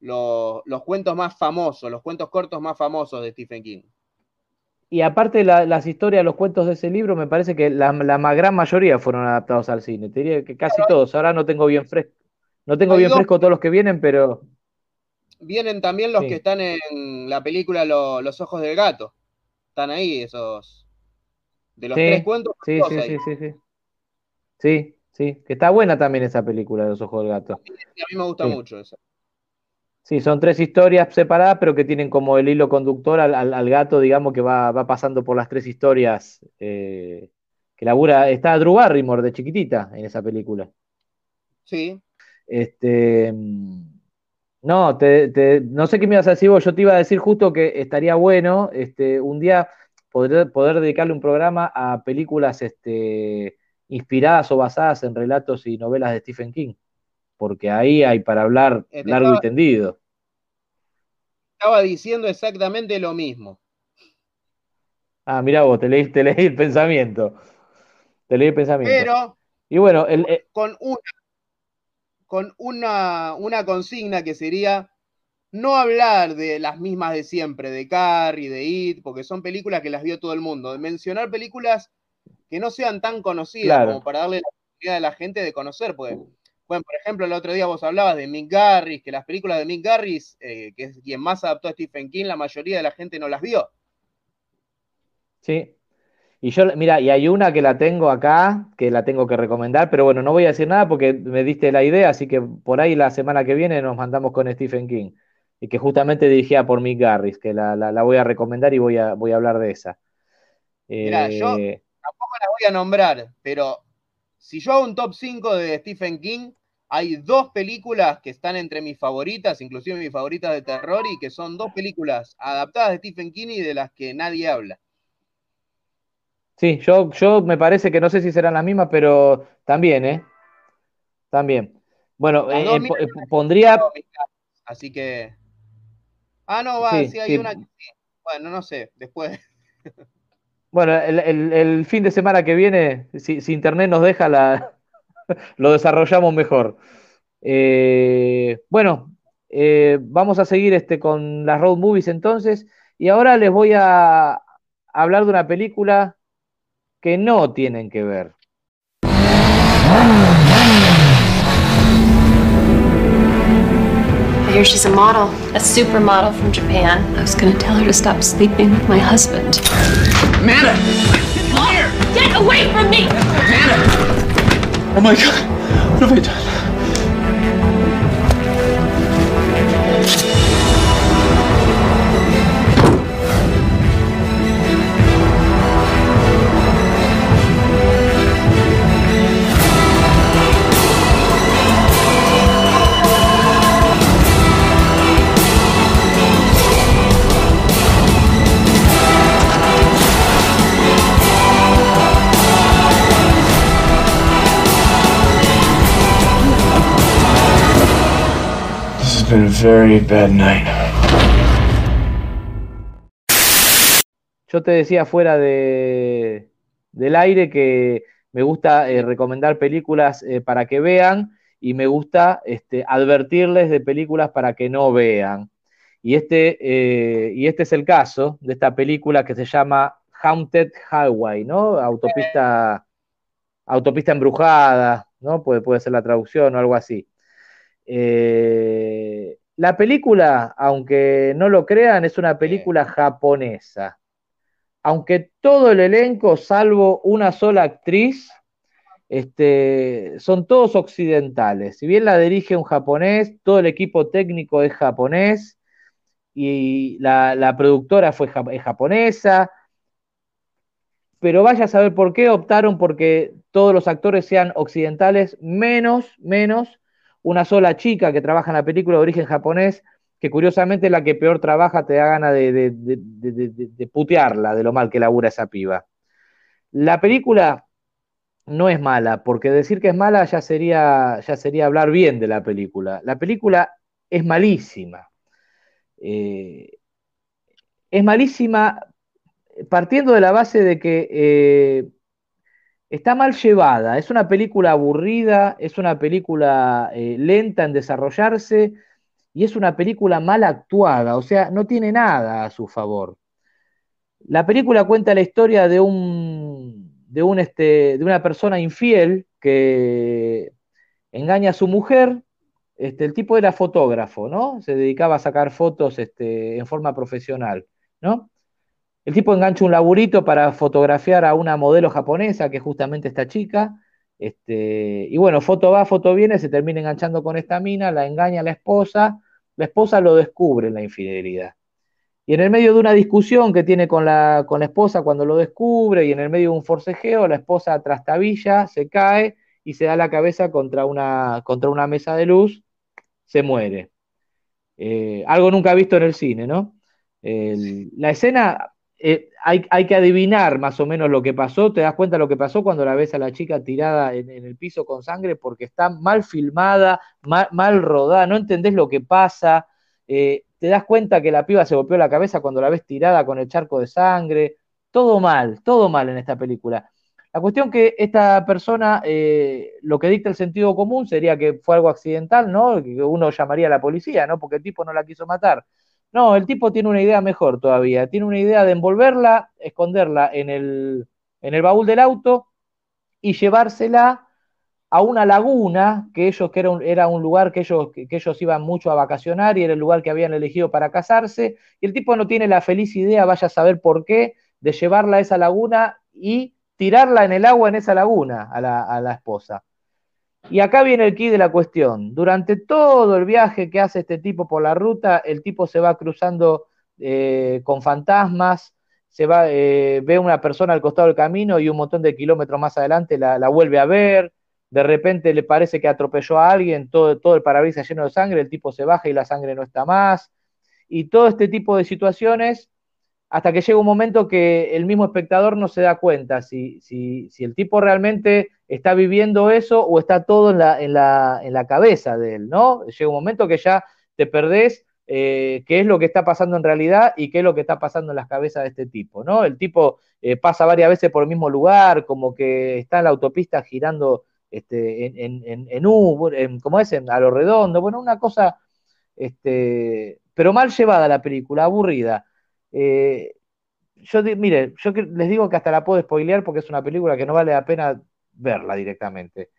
los, los cuentos más famosos, los cuentos cortos más famosos de Stephen King. Y aparte la- las historias, los cuentos de ese libro, me parece que la, la gran mayoría fueron adaptados al cine. Te diría que casi todos. Ahora no tengo bien fresco. No tengo bien dos. fresco todos los que vienen, pero Vienen también los Sí. que están en la película Lo- Los ojos del gato. Están ahí esos De los Sí, tres cuentos, sí, sí, ahí. sí, sí, sí. Sí, sí, que está buena también esa película de los ojos del gato. A mí me gusta Sí. mucho esa. Sí, son tres historias separadas, pero que tienen como el hilo conductor al, al- al gato, digamos, que va, va pasando por las tres historias. eh, que labura. Está Drew Barrymore de chiquitita en esa película. Sí. Este. No, te- te- no sé qué me ibas a decir vos. Yo te iba a decir justo que estaría bueno este, un día poder, poder dedicarle un programa a películas este, inspiradas o basadas en relatos y novelas de Stephen King. Porque ahí hay para hablar Este, largo y tendido. Estaba diciendo exactamente lo mismo. Ah, mirá vos, te leí, te leí el pensamiento. Te leí el pensamiento. Pero Y bueno, el, eh, con una, con una, una consigna que sería no hablar de las mismas de siempre, de Carrie, de It, porque son películas que las vio todo el mundo, mencionar películas que no sean tan conocidas Claro. como para darle la oportunidad a la gente de conocer, porque, bueno, por ejemplo, el otro día vos hablabas de Mick Garris, que las películas de Mick Garris, eh, que es quien más adaptó a Stephen King, la mayoría de la gente no las vio. sí. Y yo, mira, y hay una que la tengo acá, que la tengo que recomendar, pero bueno, no voy a decir nada porque me diste la idea, así que por ahí la semana que viene nos mandamos con Stephen King. Y que justamente dirigida por Mick Garris, que la, la- la voy a recomendar y voy a, voy a hablar de esa. Mirá, yo- Eh, Tampoco las voy a nombrar, pero si yo hago un top 5 de Stephen King, hay dos películas que están entre mis favoritas, inclusive mis favoritas de terror, y que son dos películas adaptadas de Stephen King y de las que nadie habla. Sí, yo, yo me parece que no sé si serán las mismas, pero también, ¿eh? También. Bueno, eh, eh, pondría, Así que. Ah, no, va, Sí, sí, hay sí. una que sí. Bueno, no sé, después. bueno, el, el- el fin de semana que viene, si, si internet nos deja, la, lo desarrollamos mejor. Eh, bueno, eh, vamos a seguir este, con las road movies entonces, y ahora les voy a hablar de una película que no tienen que ver. I hear she's a model, a supermodel from Japan. I was gonna tell her to stop sleeping with my husband. Amanda! Come here! Get away from me! Amanda! Oh my god! What have I done? Very bad night. Yo te decía fuera de, del aire que me gusta eh, recomendar películas eh, para que vean y me gusta este, advertirles de películas para que no vean. Y este, eh, y este es el caso de esta película que se llama Haunted Highway, ¿no? Autopista, autopista embrujada, ¿no? Puede, puede ser la traducción o algo así. Eh, la película, aunque no lo crean, es una película japonesa. Aunque todo el elenco, salvo una sola actriz, este, son todos occidentales. Si bien la dirige un japonés, todo el equipo técnico es japonés y la, la productora fue ja- es japonesa. Pero vaya a saber por qué optaron porque todos los actores sean occidentales, menos, menos una sola chica que trabaja en la película de origen japonés, que curiosamente es la que peor trabaja, te da ganas de, de, putearla de lo mal que labura esa piba. La película no es mala, porque decir que es mala ya sería, ya sería hablar bien de la película. La película es malísima. Eh, es malísima partiendo de la base de que eh, está mal llevada, es una película aburrida, es una película eh, lenta en desarrollarse y es una película mal actuada, o sea, no tiene nada a su favor. La película cuenta la historia de un, de un este, de una persona infiel que engaña a su mujer. Este, el tipo era fotógrafo, ¿no? Se dedicaba a sacar fotos este, en forma profesional, ¿no? El tipo engancha un laburito para fotografiar a una modelo japonesa, que es justamente esta chica. Este, y bueno, foto va, foto viene, se termina enganchando con esta mina, la engaña a la esposa, la esposa lo descubre en la infidelidad. Y en el medio de una discusión que tiene con la, con la esposa cuando lo descubre, y en el medio de un forcejeo, la esposa trastabilla, se cae y se da la cabeza contra una, contra una mesa de luz, se muere. Eh, algo nunca visto en el cine, ¿no? La escena, eh, hay, que adivinar más o menos lo que pasó, te das cuenta lo que pasó cuando la ves a la chica tirada en, en el piso con sangre porque está mal filmada, mal, mal rodada, no entendés lo que pasa, eh, te das cuenta que la piba se golpeó la cabeza cuando la ves tirada con el charco de sangre, todo mal, todo mal en esta película. La cuestión que esta persona, eh, lo que dicta el sentido común sería que fue algo accidental, ¿no? Que uno llamaría a la policía, ¿no? Porque el tipo no la quiso matar. No, el tipo tiene una idea mejor todavía. Tiene una idea de envolverla, esconderla en el, en el baúl del auto y llevársela a una laguna, que ellos, que era un, era un lugar que ellos, que, ellos iban mucho a vacacionar y era el lugar que habían elegido para casarse. Y el tipo no tiene la feliz idea, vaya a saber por qué, de llevarla a esa laguna y tirarla en el agua en esa laguna a la, a la esposa. Y acá viene el key de la cuestión. Durante todo el viaje que hace este tipo por la ruta, el tipo se va cruzando eh, con fantasmas, se va, eh, ve una persona al costado del camino y un montón de kilómetros más adelante la, vuelve a ver. De repente le parece que atropelló a alguien, todo, todo el parabrisas lleno de sangre, el tipo se baja y la sangre no está más. Y todo este tipo de situaciones hasta que llega un momento que el mismo espectador no se da cuenta si, si, si el tipo realmente está viviendo eso o está todo en la, en la, en la cabeza de él, ¿no? Llega un momento que ya te perdés eh, qué es lo que está pasando en realidad y qué es lo que está pasando en las cabezas de este tipo, ¿no? El tipo eh, pasa varias veces por el mismo lugar, como que está en la autopista girando este, en, en, en, U, ¿cómo es? a lo redondo, bueno, una cosa, este, pero mal llevada la película, aburrida. Eh, yo, mire, yo les digo que hasta la puedo spoilear porque es una película que no vale la pena verla directamente.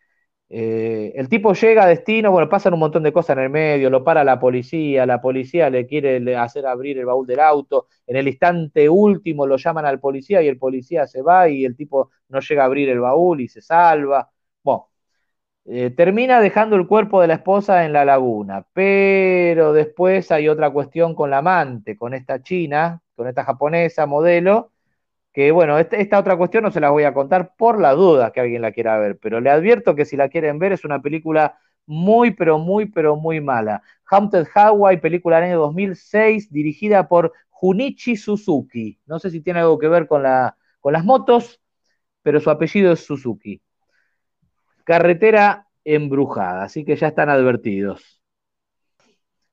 Eh, el tipo llega a destino, bueno, pasan un montón de cosas en el medio, lo para la policía, la policía le quiere hacer abrir el baúl del auto, en el instante último lo llaman al policía y el policía se va y el tipo no llega a abrir el baúl y se salva. Bueno, eh, termina dejando el cuerpo de la esposa en la laguna, pero después hay otra cuestión con la amante, con esta china, con esta japonesa modelo, que bueno, este, esta otra cuestión no se la voy a contar por la duda que alguien la quiera ver, pero le advierto que si la quieren ver es una película muy, pero muy, pero muy mala. Haunted Hawaii, película del año 2006, dirigida por Junichi Suzuki. No sé si tiene algo que ver con, la, con las motos, pero su apellido es Suzuki. Carretera embrujada, así que ya están advertidos.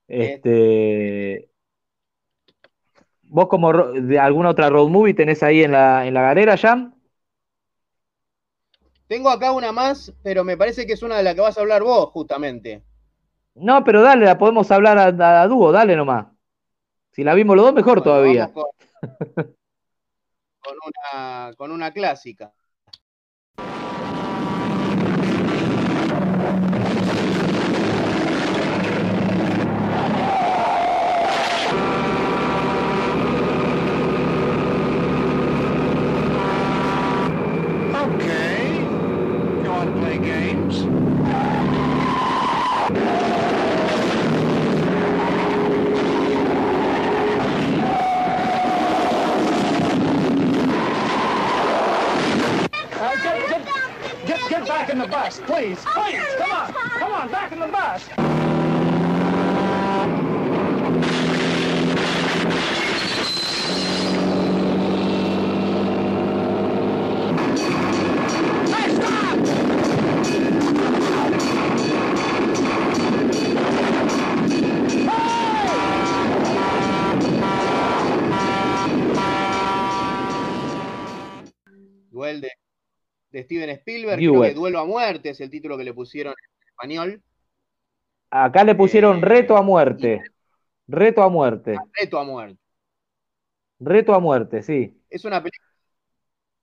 Este, ¿Vos como de alguna otra road movie tenés ahí en la, en la galera, Jam? Tengo acá una más, pero me parece que es una de las que vas a hablar vos, justamente. No, pero dale, la podemos hablar a, a, a dúo, dale nomás. Si la vimos los dos, mejor bueno, todavía. Con, con, una, con una clásica. Back in the bus, please. Please, come on. Come on, back in the bus. Steven Spielberg, creo que Duelo a Muerte es el título que le pusieron en español. Acá le pusieron eh, Reto a Muerte. Reto a Muerte. Reto a Muerte. Reto a Muerte, sí. Es una película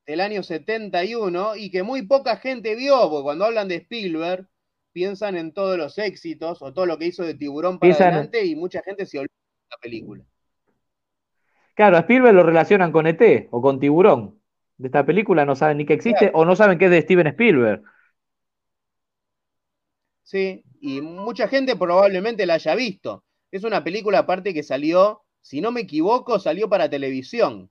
del año 71 y que muy poca gente vio, porque cuando hablan de Spielberg piensan en todos los éxitos o todo lo que hizo de Tiburón para piensan... adelante y mucha gente se olvida de la película. Claro, a Spielberg lo relacionan con ET o con Tiburón. De esta película no saben ni que existe o no saben que es de Steven Spielberg. Sí, y mucha gente probablemente la haya visto. Es una película aparte que salió, si no me equivoco, salió para televisión.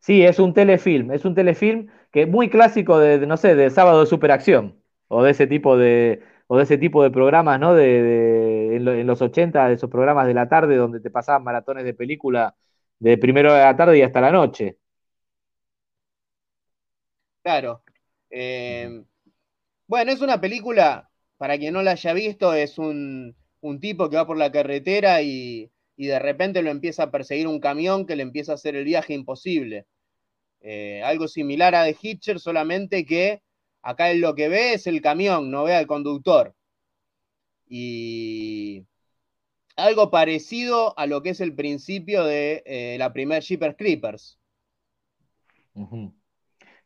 Sí, es un telefilm, es un telefilm que es muy clásico de, no sé, de sábado de superacción o de ese tipo de o de ese tipo de programas, ¿no? De, en, los 80, de esos programas de la tarde donde te pasaban maratones de película de primero de la tarde y hasta la noche. Claro. Eh, bueno, es una película, para quien no la haya visto, es un, un tipo que va por la carretera y, y, de repente lo empieza a perseguir un camión que le empieza a hacer el viaje imposible. Eh, algo similar a The Hitcher, solamente que acá él lo que ve es el camión, no ve al conductor. Y algo parecido a lo que es el principio de eh, la primer Jeepers Creepers.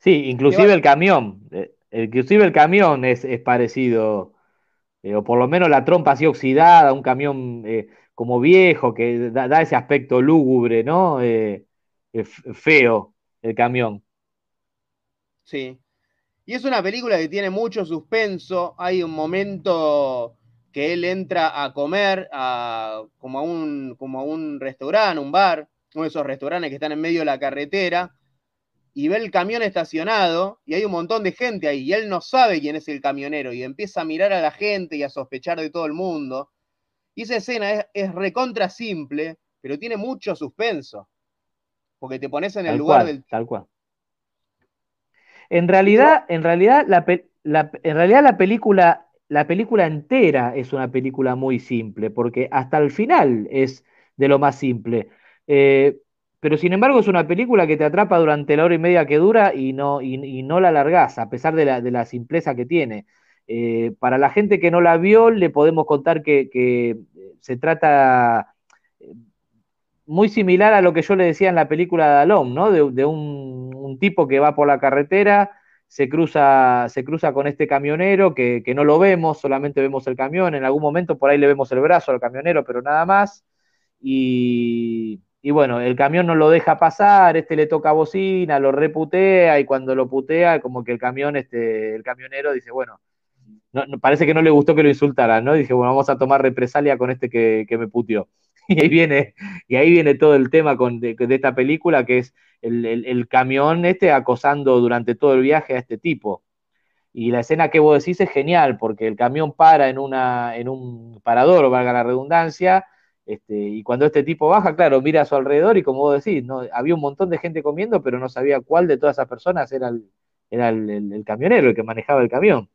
Sí, inclusive el camión, eh, inclusive el camión es, parecido, o por lo menos la trompa así oxidada, un camión como viejo que da, da, ese aspecto lúgubre, ¿no? feo el camión. Sí. Y es una película que tiene mucho suspenso. Hay un momento que él entra a comer a, como, a un, como a un restaurante, un bar, uno de esos restaurantes que están en medio de la carretera, y ve el camión estacionado y hay un montón de gente ahí y él no sabe quién es el camionero y empieza a mirar a la gente y a sospechar de todo el mundo. Y esa escena es, es recontra simple, pero tiene mucho suspenso porque te pones en el lugar del. Tal cual. En realidad, en realidad, la, en realidad la película, la película entera es una película muy simple, porque hasta el final es de lo más simple. Eh, pero sin embargo es una película que te atrapa durante la hora y media que dura y no, y, no la alargás, a pesar de la, de simpleza que tiene. Eh, para la gente que no la vio, le podemos contar que, que se trata muy similar a lo que yo le decía en la película de Alon, ¿no? De, un, tipo que va por la carretera, se cruza, se cruza con este camionero que, no lo vemos, solamente vemos el camión, en algún momento por ahí le vemos el brazo al camionero, pero nada más. Y, bueno, el camión no lo deja pasar, este le toca bocina, lo reputea y cuando lo putea, como que el camión, este, el camionero dice, bueno, no, parece que no le gustó que lo insultaran, ¿no? Dice, bueno, vamos a tomar represalia con este que, que me puteó. y ahí viene, y ahí viene todo el tema con, de, esta película, que es el, camión este acosando durante todo el viaje a este tipo. Y la escena que vos decís es genial, porque el camión para en, una, en un parador, valga la redundancia, este, y cuando este tipo baja, claro, mira a su alrededor y como vos decís, no, había un montón de gente comiendo, pero no sabía cuál de todas esas personas era el, era el, camionero, el que manejaba el camión.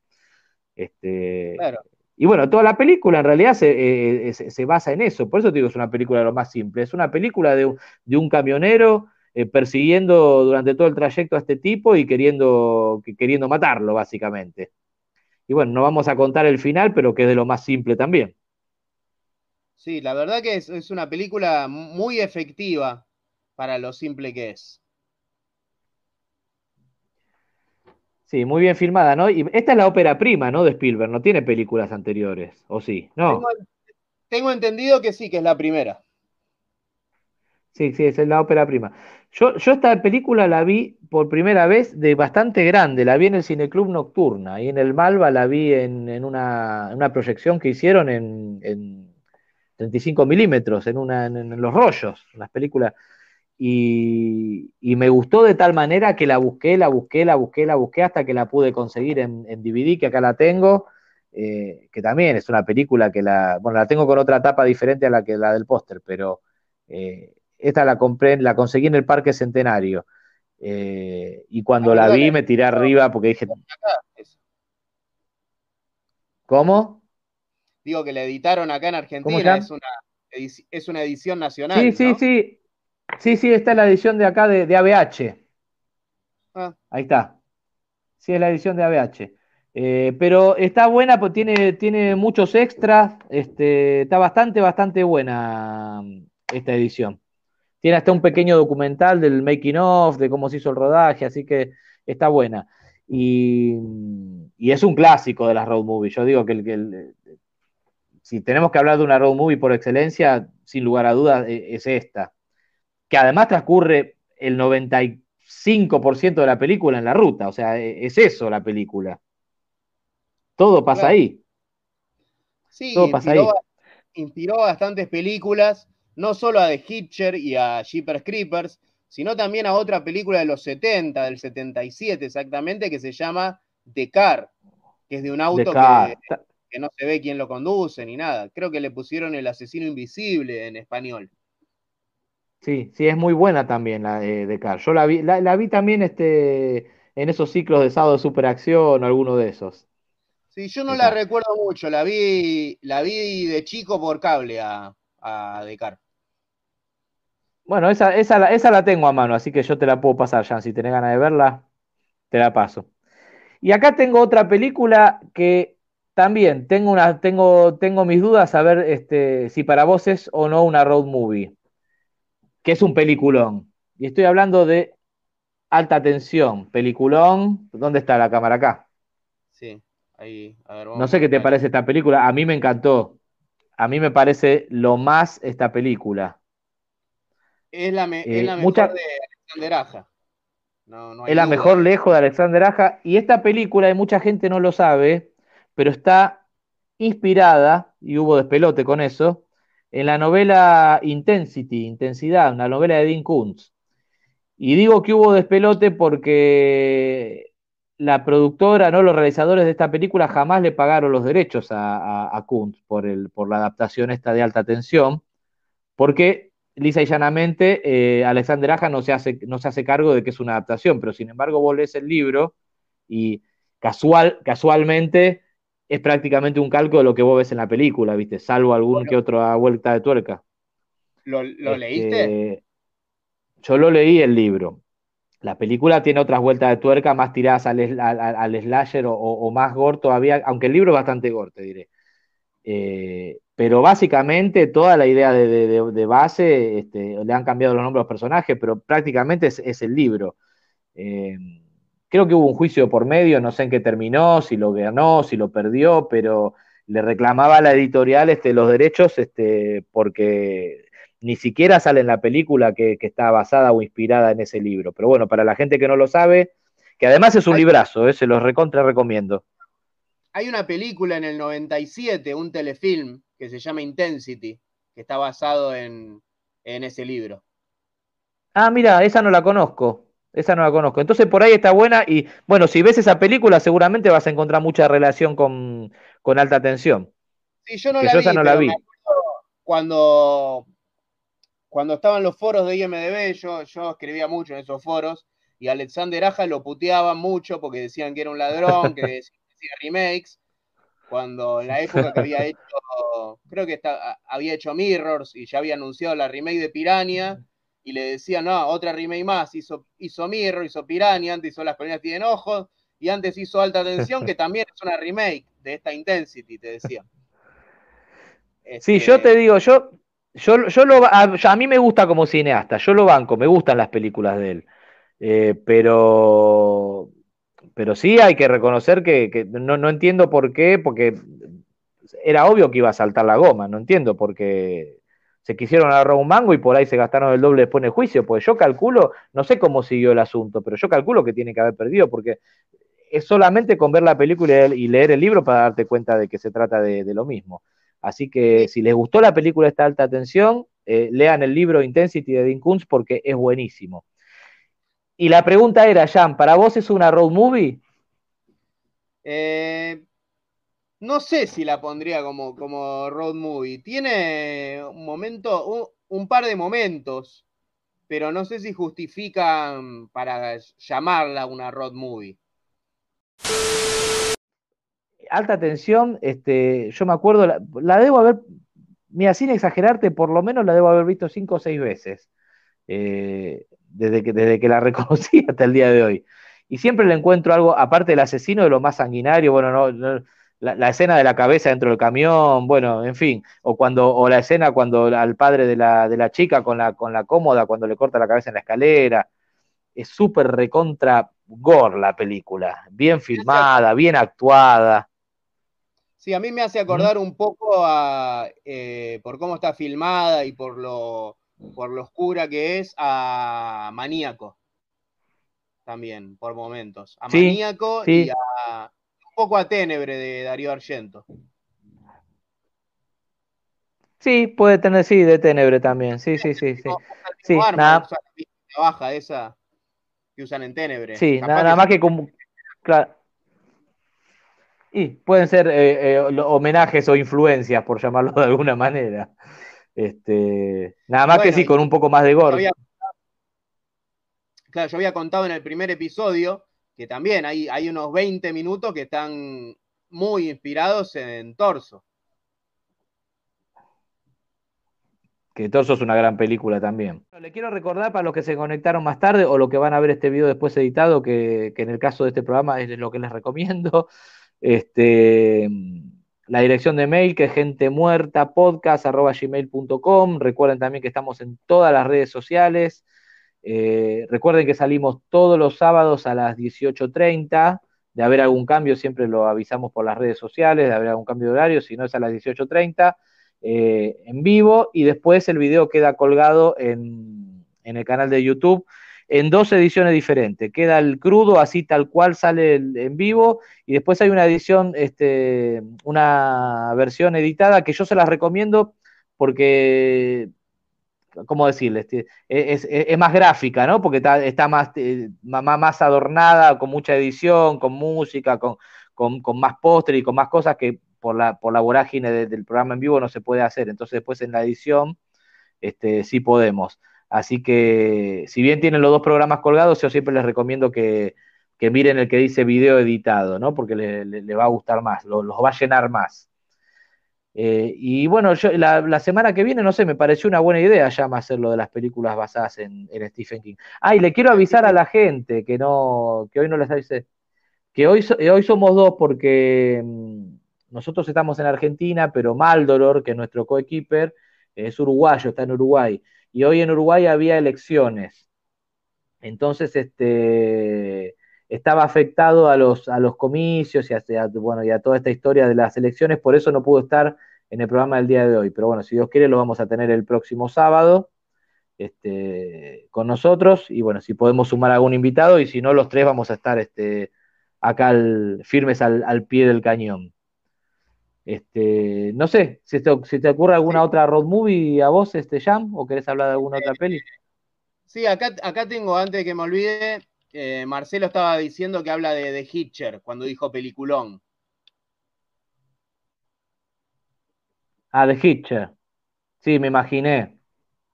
Este, claro. Y bueno, toda la película en realidad eh, se, se, basa en eso, por eso digo es una película de lo más simple, es una película de, de un camionero eh, persiguiendo durante todo el trayecto a este tipo y queriendo, queriendo matarlo, básicamente. Y bueno, no vamos a contar el final, pero que es de lo más simple también. Sí, la verdad que es, es una película muy efectiva para lo simple que es. Sí, muy bien filmada, ¿no? Y esta es la ópera prima, ¿no? De Spielberg, no tiene películas anteriores, ¿o sí? No. Tengo, entendido que sí, que es la primera. Sí, sí, es la ópera prima. Yo, yo esta película la vi por primera vez de bastante grande, la vi en el Cineclub Nocturna y en el Malva la vi en, una, proyección que hicieron en, en 35 milímetros, en, una, en, los rollos, las películas y, me gustó de tal manera que la busqué, la busqué, la busqué, la busqué hasta que la pude conseguir en, DVD, que acá la tengo, eh, que también es una película que la, bueno, la tengo con otra tapa diferente a la que la del póster, pero eh, esta la compré, la conseguí en el Parque Centenario. Eh, y cuando la vi me tiré arriba porque dije... ¿Cómo? Digo que la editaron acá en Argentina, es una, es una edición nacional. Sí, sí, sí, Sí, sí, esta es la edición de acá de, ABH. Ah. Ahí está. Sí, es la edición de ABH. Eh, pero está buena, pues tiene, tiene muchos extras. Este, está bastante, bastante buena mm, esta edición. Tiene hasta un pequeño documental del making of, de cómo se hizo el rodaje, así que está buena. Y, es un clásico de las road movies. Yo digo que, el, si tenemos que hablar de una road movie por excelencia, sin lugar a dudas, e, es esta. que además transcurre el 95% de la película en la ruta, o sea, e, es eso la película. Todo pasa Claro. ahí. Sí, Todo pasa inspiró, ahí. inspiró bastantes películas, no solo a The Hitcher y a Jeepers Creepers, sino también a otra película de los 70, del 77 exactamente, que se llama The Car, que es de un auto que, que no se ve quién lo conduce ni nada. Creo que le pusieron El asesino invisible en español. Sí, sí, es muy buena también la de, de Car. Yo la vi, la, la vi también este, en esos ciclos de sábado de superacción o alguno de esos. Sí, yo no la Car. recuerdo mucho, la vi, la vi de chico por cable a, a The Car. Bueno, esa, esa, la- esa la tengo a mano, así que yo te la puedo pasar, Jan. Si tenés ganas de verla, te la paso. Y acá tengo otra película que también tengo, una, tengo, tengo mis dudas a ver este, si para vos es o no una road movie, que es un peliculón. Y estoy hablando de Alta Tensión, peliculón. ¿Dónde está la cámara acá? Sí, ahí, a ver, No sé qué te parece esta película. A mí me encantó. A mí me parece lo más esta película. Es la, me- Eh, es la mejor mucha- de Alexander Aja. No, no hay Es la duda. mejor lejos de Alexander Aja. Y esta película, y mucha gente no lo sabe, pero está inspirada, y hubo despelote con eso, en la novela Intensity, Intensidad, una novela de Dean Koontz. Y digo que hubo despelote porque la productora, no los realizadores de esta película jamás le pagaron los derechos a Kuntz por, el, por la adaptación esta de alta tensión, porque lisa y llanamente eh, Alexander Aja no se, hace, no se hace cargo de que es una adaptación, pero sin embargo vos lees el libro y casual, casualmente es prácticamente un calco de lo que vos ves en la película, ¿viste? Salvo algún Bueno. que otro vuelta de tuerca. ¿Lo, lo Este, leíste? Yo lo leí el libro. La película tiene otras vueltas de tuerca más tiradas al, al, al slasher o, o, más gore todavía, aunque el libro es bastante gore, te diré. Eh, pero básicamente toda la idea de, de, de base, este, le han cambiado los nombres a los personajes, pero prácticamente es, es el libro. Eh, creo que hubo un juicio por medio, no sé en qué terminó, si lo ganó, si lo perdió, pero le reclamaba a la editorial este, los derechos este, porque ni siquiera sale en la película que, que, está basada o inspirada en ese libro. Pero bueno, para la gente que no lo sabe, que además es un Hay, librazo, ¿eh? se los recontra recomiendo. Hay una película en el 97, un telefilm, que se llama Intensity, que está basado en, en ese libro. Ah, mira, esa no la conozco. Esa no la conozco. Entonces por ahí está buena y bueno, si ves esa película seguramente vas a encontrar mucha relación con, con alta tensión. Sí, yo no que la yo vi, esa no la vi. cuando, cuando estaban los foros de IMDB, yo, yo escribía mucho en esos foros y Alexander Aja lo puteaban mucho porque decían que era un ladrón, que decía remakes, cuando en la época que había hecho, creo que está, había hecho Mirrors y ya había anunciado la remake de Piranha y le decían, no, otra remake más, hizo, hizo Mirror, hizo Piranha, antes hizo Las colinas tienen ojos y antes hizo Alta Tensión, que también es una remake de esta Intensity, te decía. Sí, yo te digo, yo, yo, yo lo, a, a, mí me gusta como cineasta, yo lo banco, me gustan las películas de él, eh, pero, pero sí hay que reconocer que, que no, no, entiendo por qué, porque era obvio que iba a saltar la goma, no entiendo por qué se quisieron agarrar un mango y por ahí se gastaron el doble después en el juicio, pues yo calculo, no sé cómo siguió el asunto, pero yo calculo que tiene que haber perdido, porque es solamente con ver la película y leer el libro para darte cuenta de que se trata de, lo mismo. Así que si les gustó la película esta alta tensión, eh, lean el libro Intensity de Dean Koontz porque es buenísimo. Y la pregunta era, Jan, ¿para vos es una road movie? Eh, no sé si la pondría como, como road movie. Tiene un momento, un, par de momentos, pero no sé si justifican para llamarla una road movie. Alta tensión, este, yo me acuerdo, la, la, debo haber, mira, sin exagerarte, por lo menos la debo haber visto cinco o seis veces, eh, desde, que, desde que la reconocí hasta el día de hoy. Y siempre le encuentro algo, aparte del asesino, de lo más sanguinario, bueno, no, no la, la, escena de la cabeza dentro del camión, bueno, en fin, o cuando, o la escena cuando al padre de la, de la chica con la, con la cómoda, cuando le corta la cabeza en la escalera, es súper recontra gore la película, bien filmada, bien actuada. Sí, a mí me hace acordar un poco a, eh, por cómo está filmada y por lo, por lo oscura que es, a Maníaco. También, por momentos. A Sí, Maníaco sí. y a poco a Ténebre de Darío Argento. Sí, puede tener, sí, de Tenebre también. Sí, sí, sí, sí. Sí, arma, nada, la baja esa que usan en Ténebre. sí, Capaz nada, que más que como. Claro. Y pueden ser eh, eh, homenajes o influencias, por llamarlo de alguna manera. Este, nada más que sí, con un poco más de había- claro, yo había contado en el primer episodio que también hay, hay unos 20 minutos que están muy inspirados en Torso. Que Torso es una gran película también. Le quiero recordar para los que se conectaron más tarde o los que van a ver este video después editado, que, que en el caso de este programa es lo que les recomiendo. Este, la dirección de mail que es gentemuerta gmail.com. Recuerden también que estamos en todas las redes sociales. Eh, recuerden que salimos todos los sábados a las 18.30. De haber algún cambio, siempre lo avisamos por las redes sociales, de haber algún cambio de horario, si no es a las 18.30 eh, en vivo y después el video queda colgado en, el canal de YouTube en dos ediciones diferentes. Queda el crudo, así tal cual sale en vivo, y después hay una edición, este, una versión editada que yo se las recomiendo porque, ¿cómo decirles? Este, Es, es- es más gráfica, ¿no? Porque está, más, eh, más adornada, con mucha edición, con música, con, con, con más póster y con más cosas que por la, por la vorágine de- del programa en vivo no se puede hacer. Entonces después en la edición este, sí podemos. Así que si bien tienen los dos programas colgados, yo siempre les recomiendo que, que miren el que dice video editado, ¿no? Porque le, le- le va a gustar más, lo- los va a llenar más. Eh, y bueno, yo, la, semana que viene, no sé, me pareció una buena idea ya más hacer lo de las películas basadas en, en Stephen King. Ah, y le quiero avisar a la gente que no, que hoy no les dice, que hoy, eh, hoy somos dos porque mm, nosotros estamos en Argentina, pero Maldoror, que es nuestro coequiper, es uruguayo, está en Uruguay. Y hoy en Uruguay había elecciones. Entonces, este, estaba afectado a los, a los comicios y a, a- bueno, y a toda esta historia de las elecciones, por eso no pudo estar en el programa del día de hoy. Pero bueno, si Dios quiere, lo vamos a tener el próximo sábado este, con nosotros. Y bueno, si podemos sumar a algún invitado, y si no, los tres vamos a estar este, acá al- firmes al, al pie del cañón. Este, no sé, si te, si te ocurre alguna otra road movie a vos, este Jam, o querés hablar de alguna otra peli. Sí, acá, acá tengo, antes de que me olvide, eh, Marcelo estaba diciendo que habla de, de Hitcher cuando dijo peliculón. Ah, The Hitcher. Sí, me imaginé.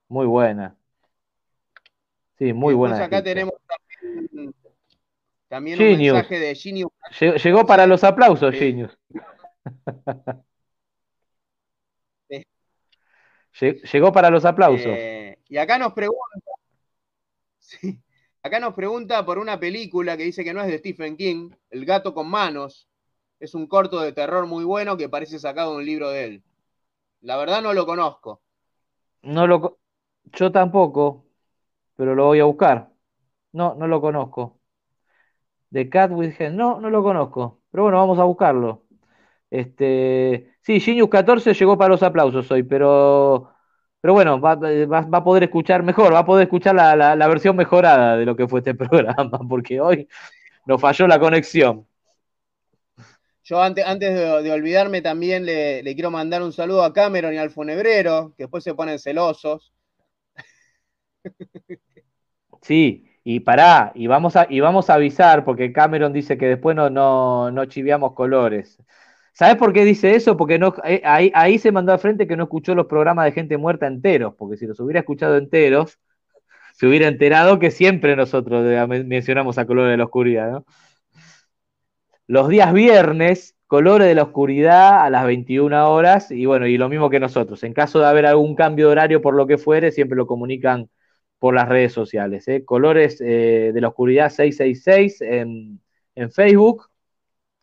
Muy buena. Sí, muy buena. después The acá Hitcher. tenemos también, también un Genius. mensaje de Gini. Llegó, para los aplausos. Genius. Llegó para los aplausos. Eh, y acá nos pregunta, sí, acá nos pregunta por una película que dice que no es de Stephen King, El gato con manos. Es un corto de terror muy bueno que parece sacado de un libro de él. La verdad no lo conozco. No lo, yo tampoco, pero lo voy a buscar. No, no lo conozco. The Cat with Hen. No, no lo conozco. Pero bueno, vamos a buscarlo. Este, sí, Genius 14 llegó para los aplausos hoy, pero, pero bueno, va, va- va a poder escuchar mejor, va a poder escuchar la, la- la versión mejorada de lo que fue este programa, porque hoy nos falló la conexión. Yo antes, antes de, de olvidarme también le, le quiero mandar un saludo a Cameron y al funebrero, que después se ponen celosos. Sí, y pará, y vamos a, y vamos a avisar, porque Cameron dice que después no, no, no chiviamos colores. ¿Sabes por qué dice eso? Porque no, eh, ahí, ahí se mandó al frente que no escuchó los programas de gente muerta enteros, porque si los hubiera escuchado enteros, se hubiera enterado que siempre nosotros men- mencionamos a Colores de la Oscuridad, ¿no? Los días viernes, Colores de la Oscuridad a las 21 horas, y bueno, y lo mismo que nosotros. En caso de haber algún cambio de horario por lo que fuere, siempre lo comunican por las redes sociales. ¿eh? Colores eh, de la Oscuridad 666 en, en Facebook.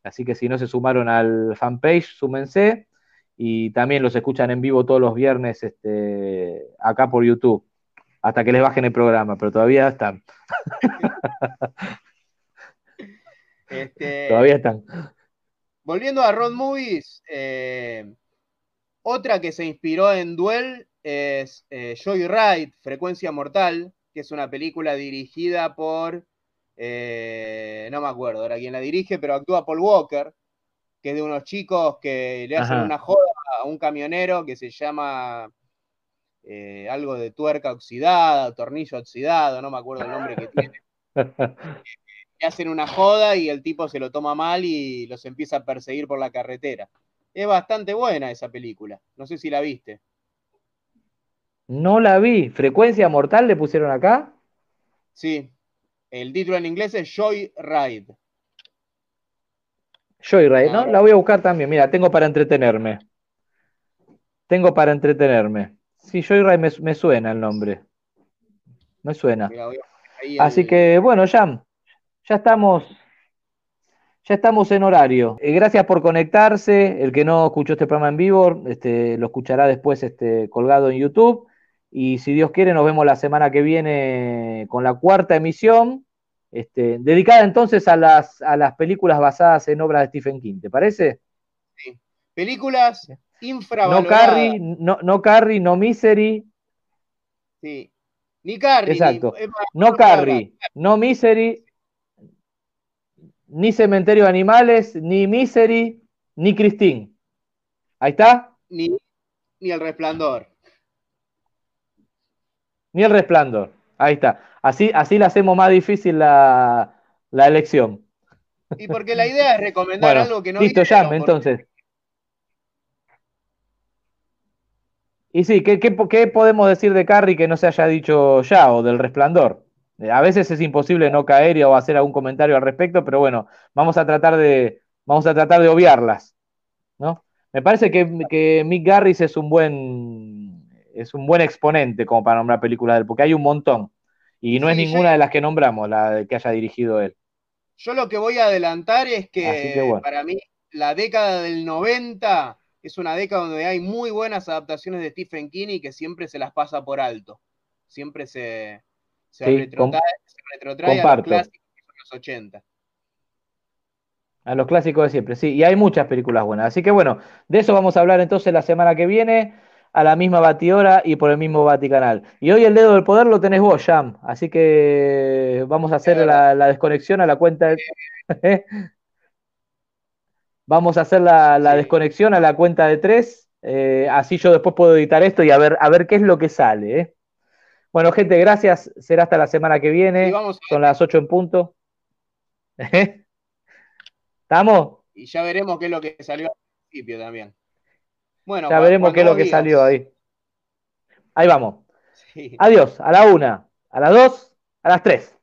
Así que si no se sumaron al fanpage, súmense. Y también los escuchan en vivo todos los viernes este, acá por YouTube. Hasta que les bajen el programa, pero todavía están. Este, Todavía están. Volviendo a Road Movies, eh, otra que se inspiró en Duel es eh, Joyride, Frecuencia Mortal, que es una película dirigida por, eh, no me acuerdo ahora quién la dirige, pero actúa Paul Walker, que es de unos chicos que le hacen Ajá. una joda a un camionero que se llama eh, algo de tuerca oxidada, tornillo oxidado, no me acuerdo el nombre que tiene. Le hacen una joda y el tipo se lo toma mal y los empieza a perseguir por la carretera. Es bastante buena esa película. No sé si la viste. No la vi. ¿Frecuencia mortal le pusieron acá? Sí. El título en inglés es Joy Ride. Joyride, ¿no? La voy a buscar también. Mira, tengo para entretenerme. Tengo para entretenerme. Sí, Joyride me, me suena el nombre. Me suena. Así que, bueno, ya, ya estamos, ya estamos en horario. Eh, gracias por conectarse. El que no escuchó este programa en vivo, este, lo escuchará después este, colgado en YouTube. Y si Dios quiere, nos vemos la semana que viene con la cuarta emisión, este, dedicada entonces a las, a las películas basadas en obras de Stephen King. ¿Te parece? Películas No infravaloradas. Carrie, no, no Carrie, no Misery. Sí. Ni Carrie, Exacto. ni, No Carrie, no Misery, ni Cementerio de Animales, ni Misery, ni Christine. Ahí está. ni, ni El Resplandor. Ni El Resplandor. Ahí está. Así, así le hacemos más difícil la, la elección. Y porque la idea es recomendar Bueno, algo que no listo, ya, entonces. Y sí, ¿qué, qué, qué podemos decir de Carrie que no se haya dicho ya o del Resplandor? Eh, A veces es imposible no caer y- o hacer algún comentario al respecto, pero bueno, vamos a tratar de, vamos a tratar de obviarlas, ¿no? Me parece que, que Mick Garris es un buen, es un buen exponente como para nombrar películas de él, porque hay un montón. Y no es ninguna yo- de las que nombramos, la de que haya dirigido él. Yo lo que voy a adelantar es que, Así que bueno. para mí la década del 90 es una década donde hay muy buenas adaptaciones de Stephen King y que siempre se las pasa por alto. Siempre se, se, Sí, retrotrae, se retrotrae a los clásicos son los 80. A los clásicos de siempre, sí. Y hay muchas películas buenas. Así que bueno, de eso vamos a hablar entonces la semana que viene, a la misma batihora y por el mismo Vaticanal. Y hoy el dedo del poder lo tenés vos, Jam. Así que vamos a hacer la, la desconexión a la cuenta de... Vamos a hacer la, la desconexión a la cuenta de tres. eh, así yo después puedo editar esto y a ver, a ver qué es lo que sale. ¿eh? Bueno, gente, gracias. Será hasta la semana que viene. Vamos Son las 8 en punto. ¿Estamos? Y ya veremos qué es lo que salió al principio también. Bueno, Ya veremos qué es lo que digas. salió ahí. Ahí vamos. Sí. Adiós. A la una, a las dos, a las tres.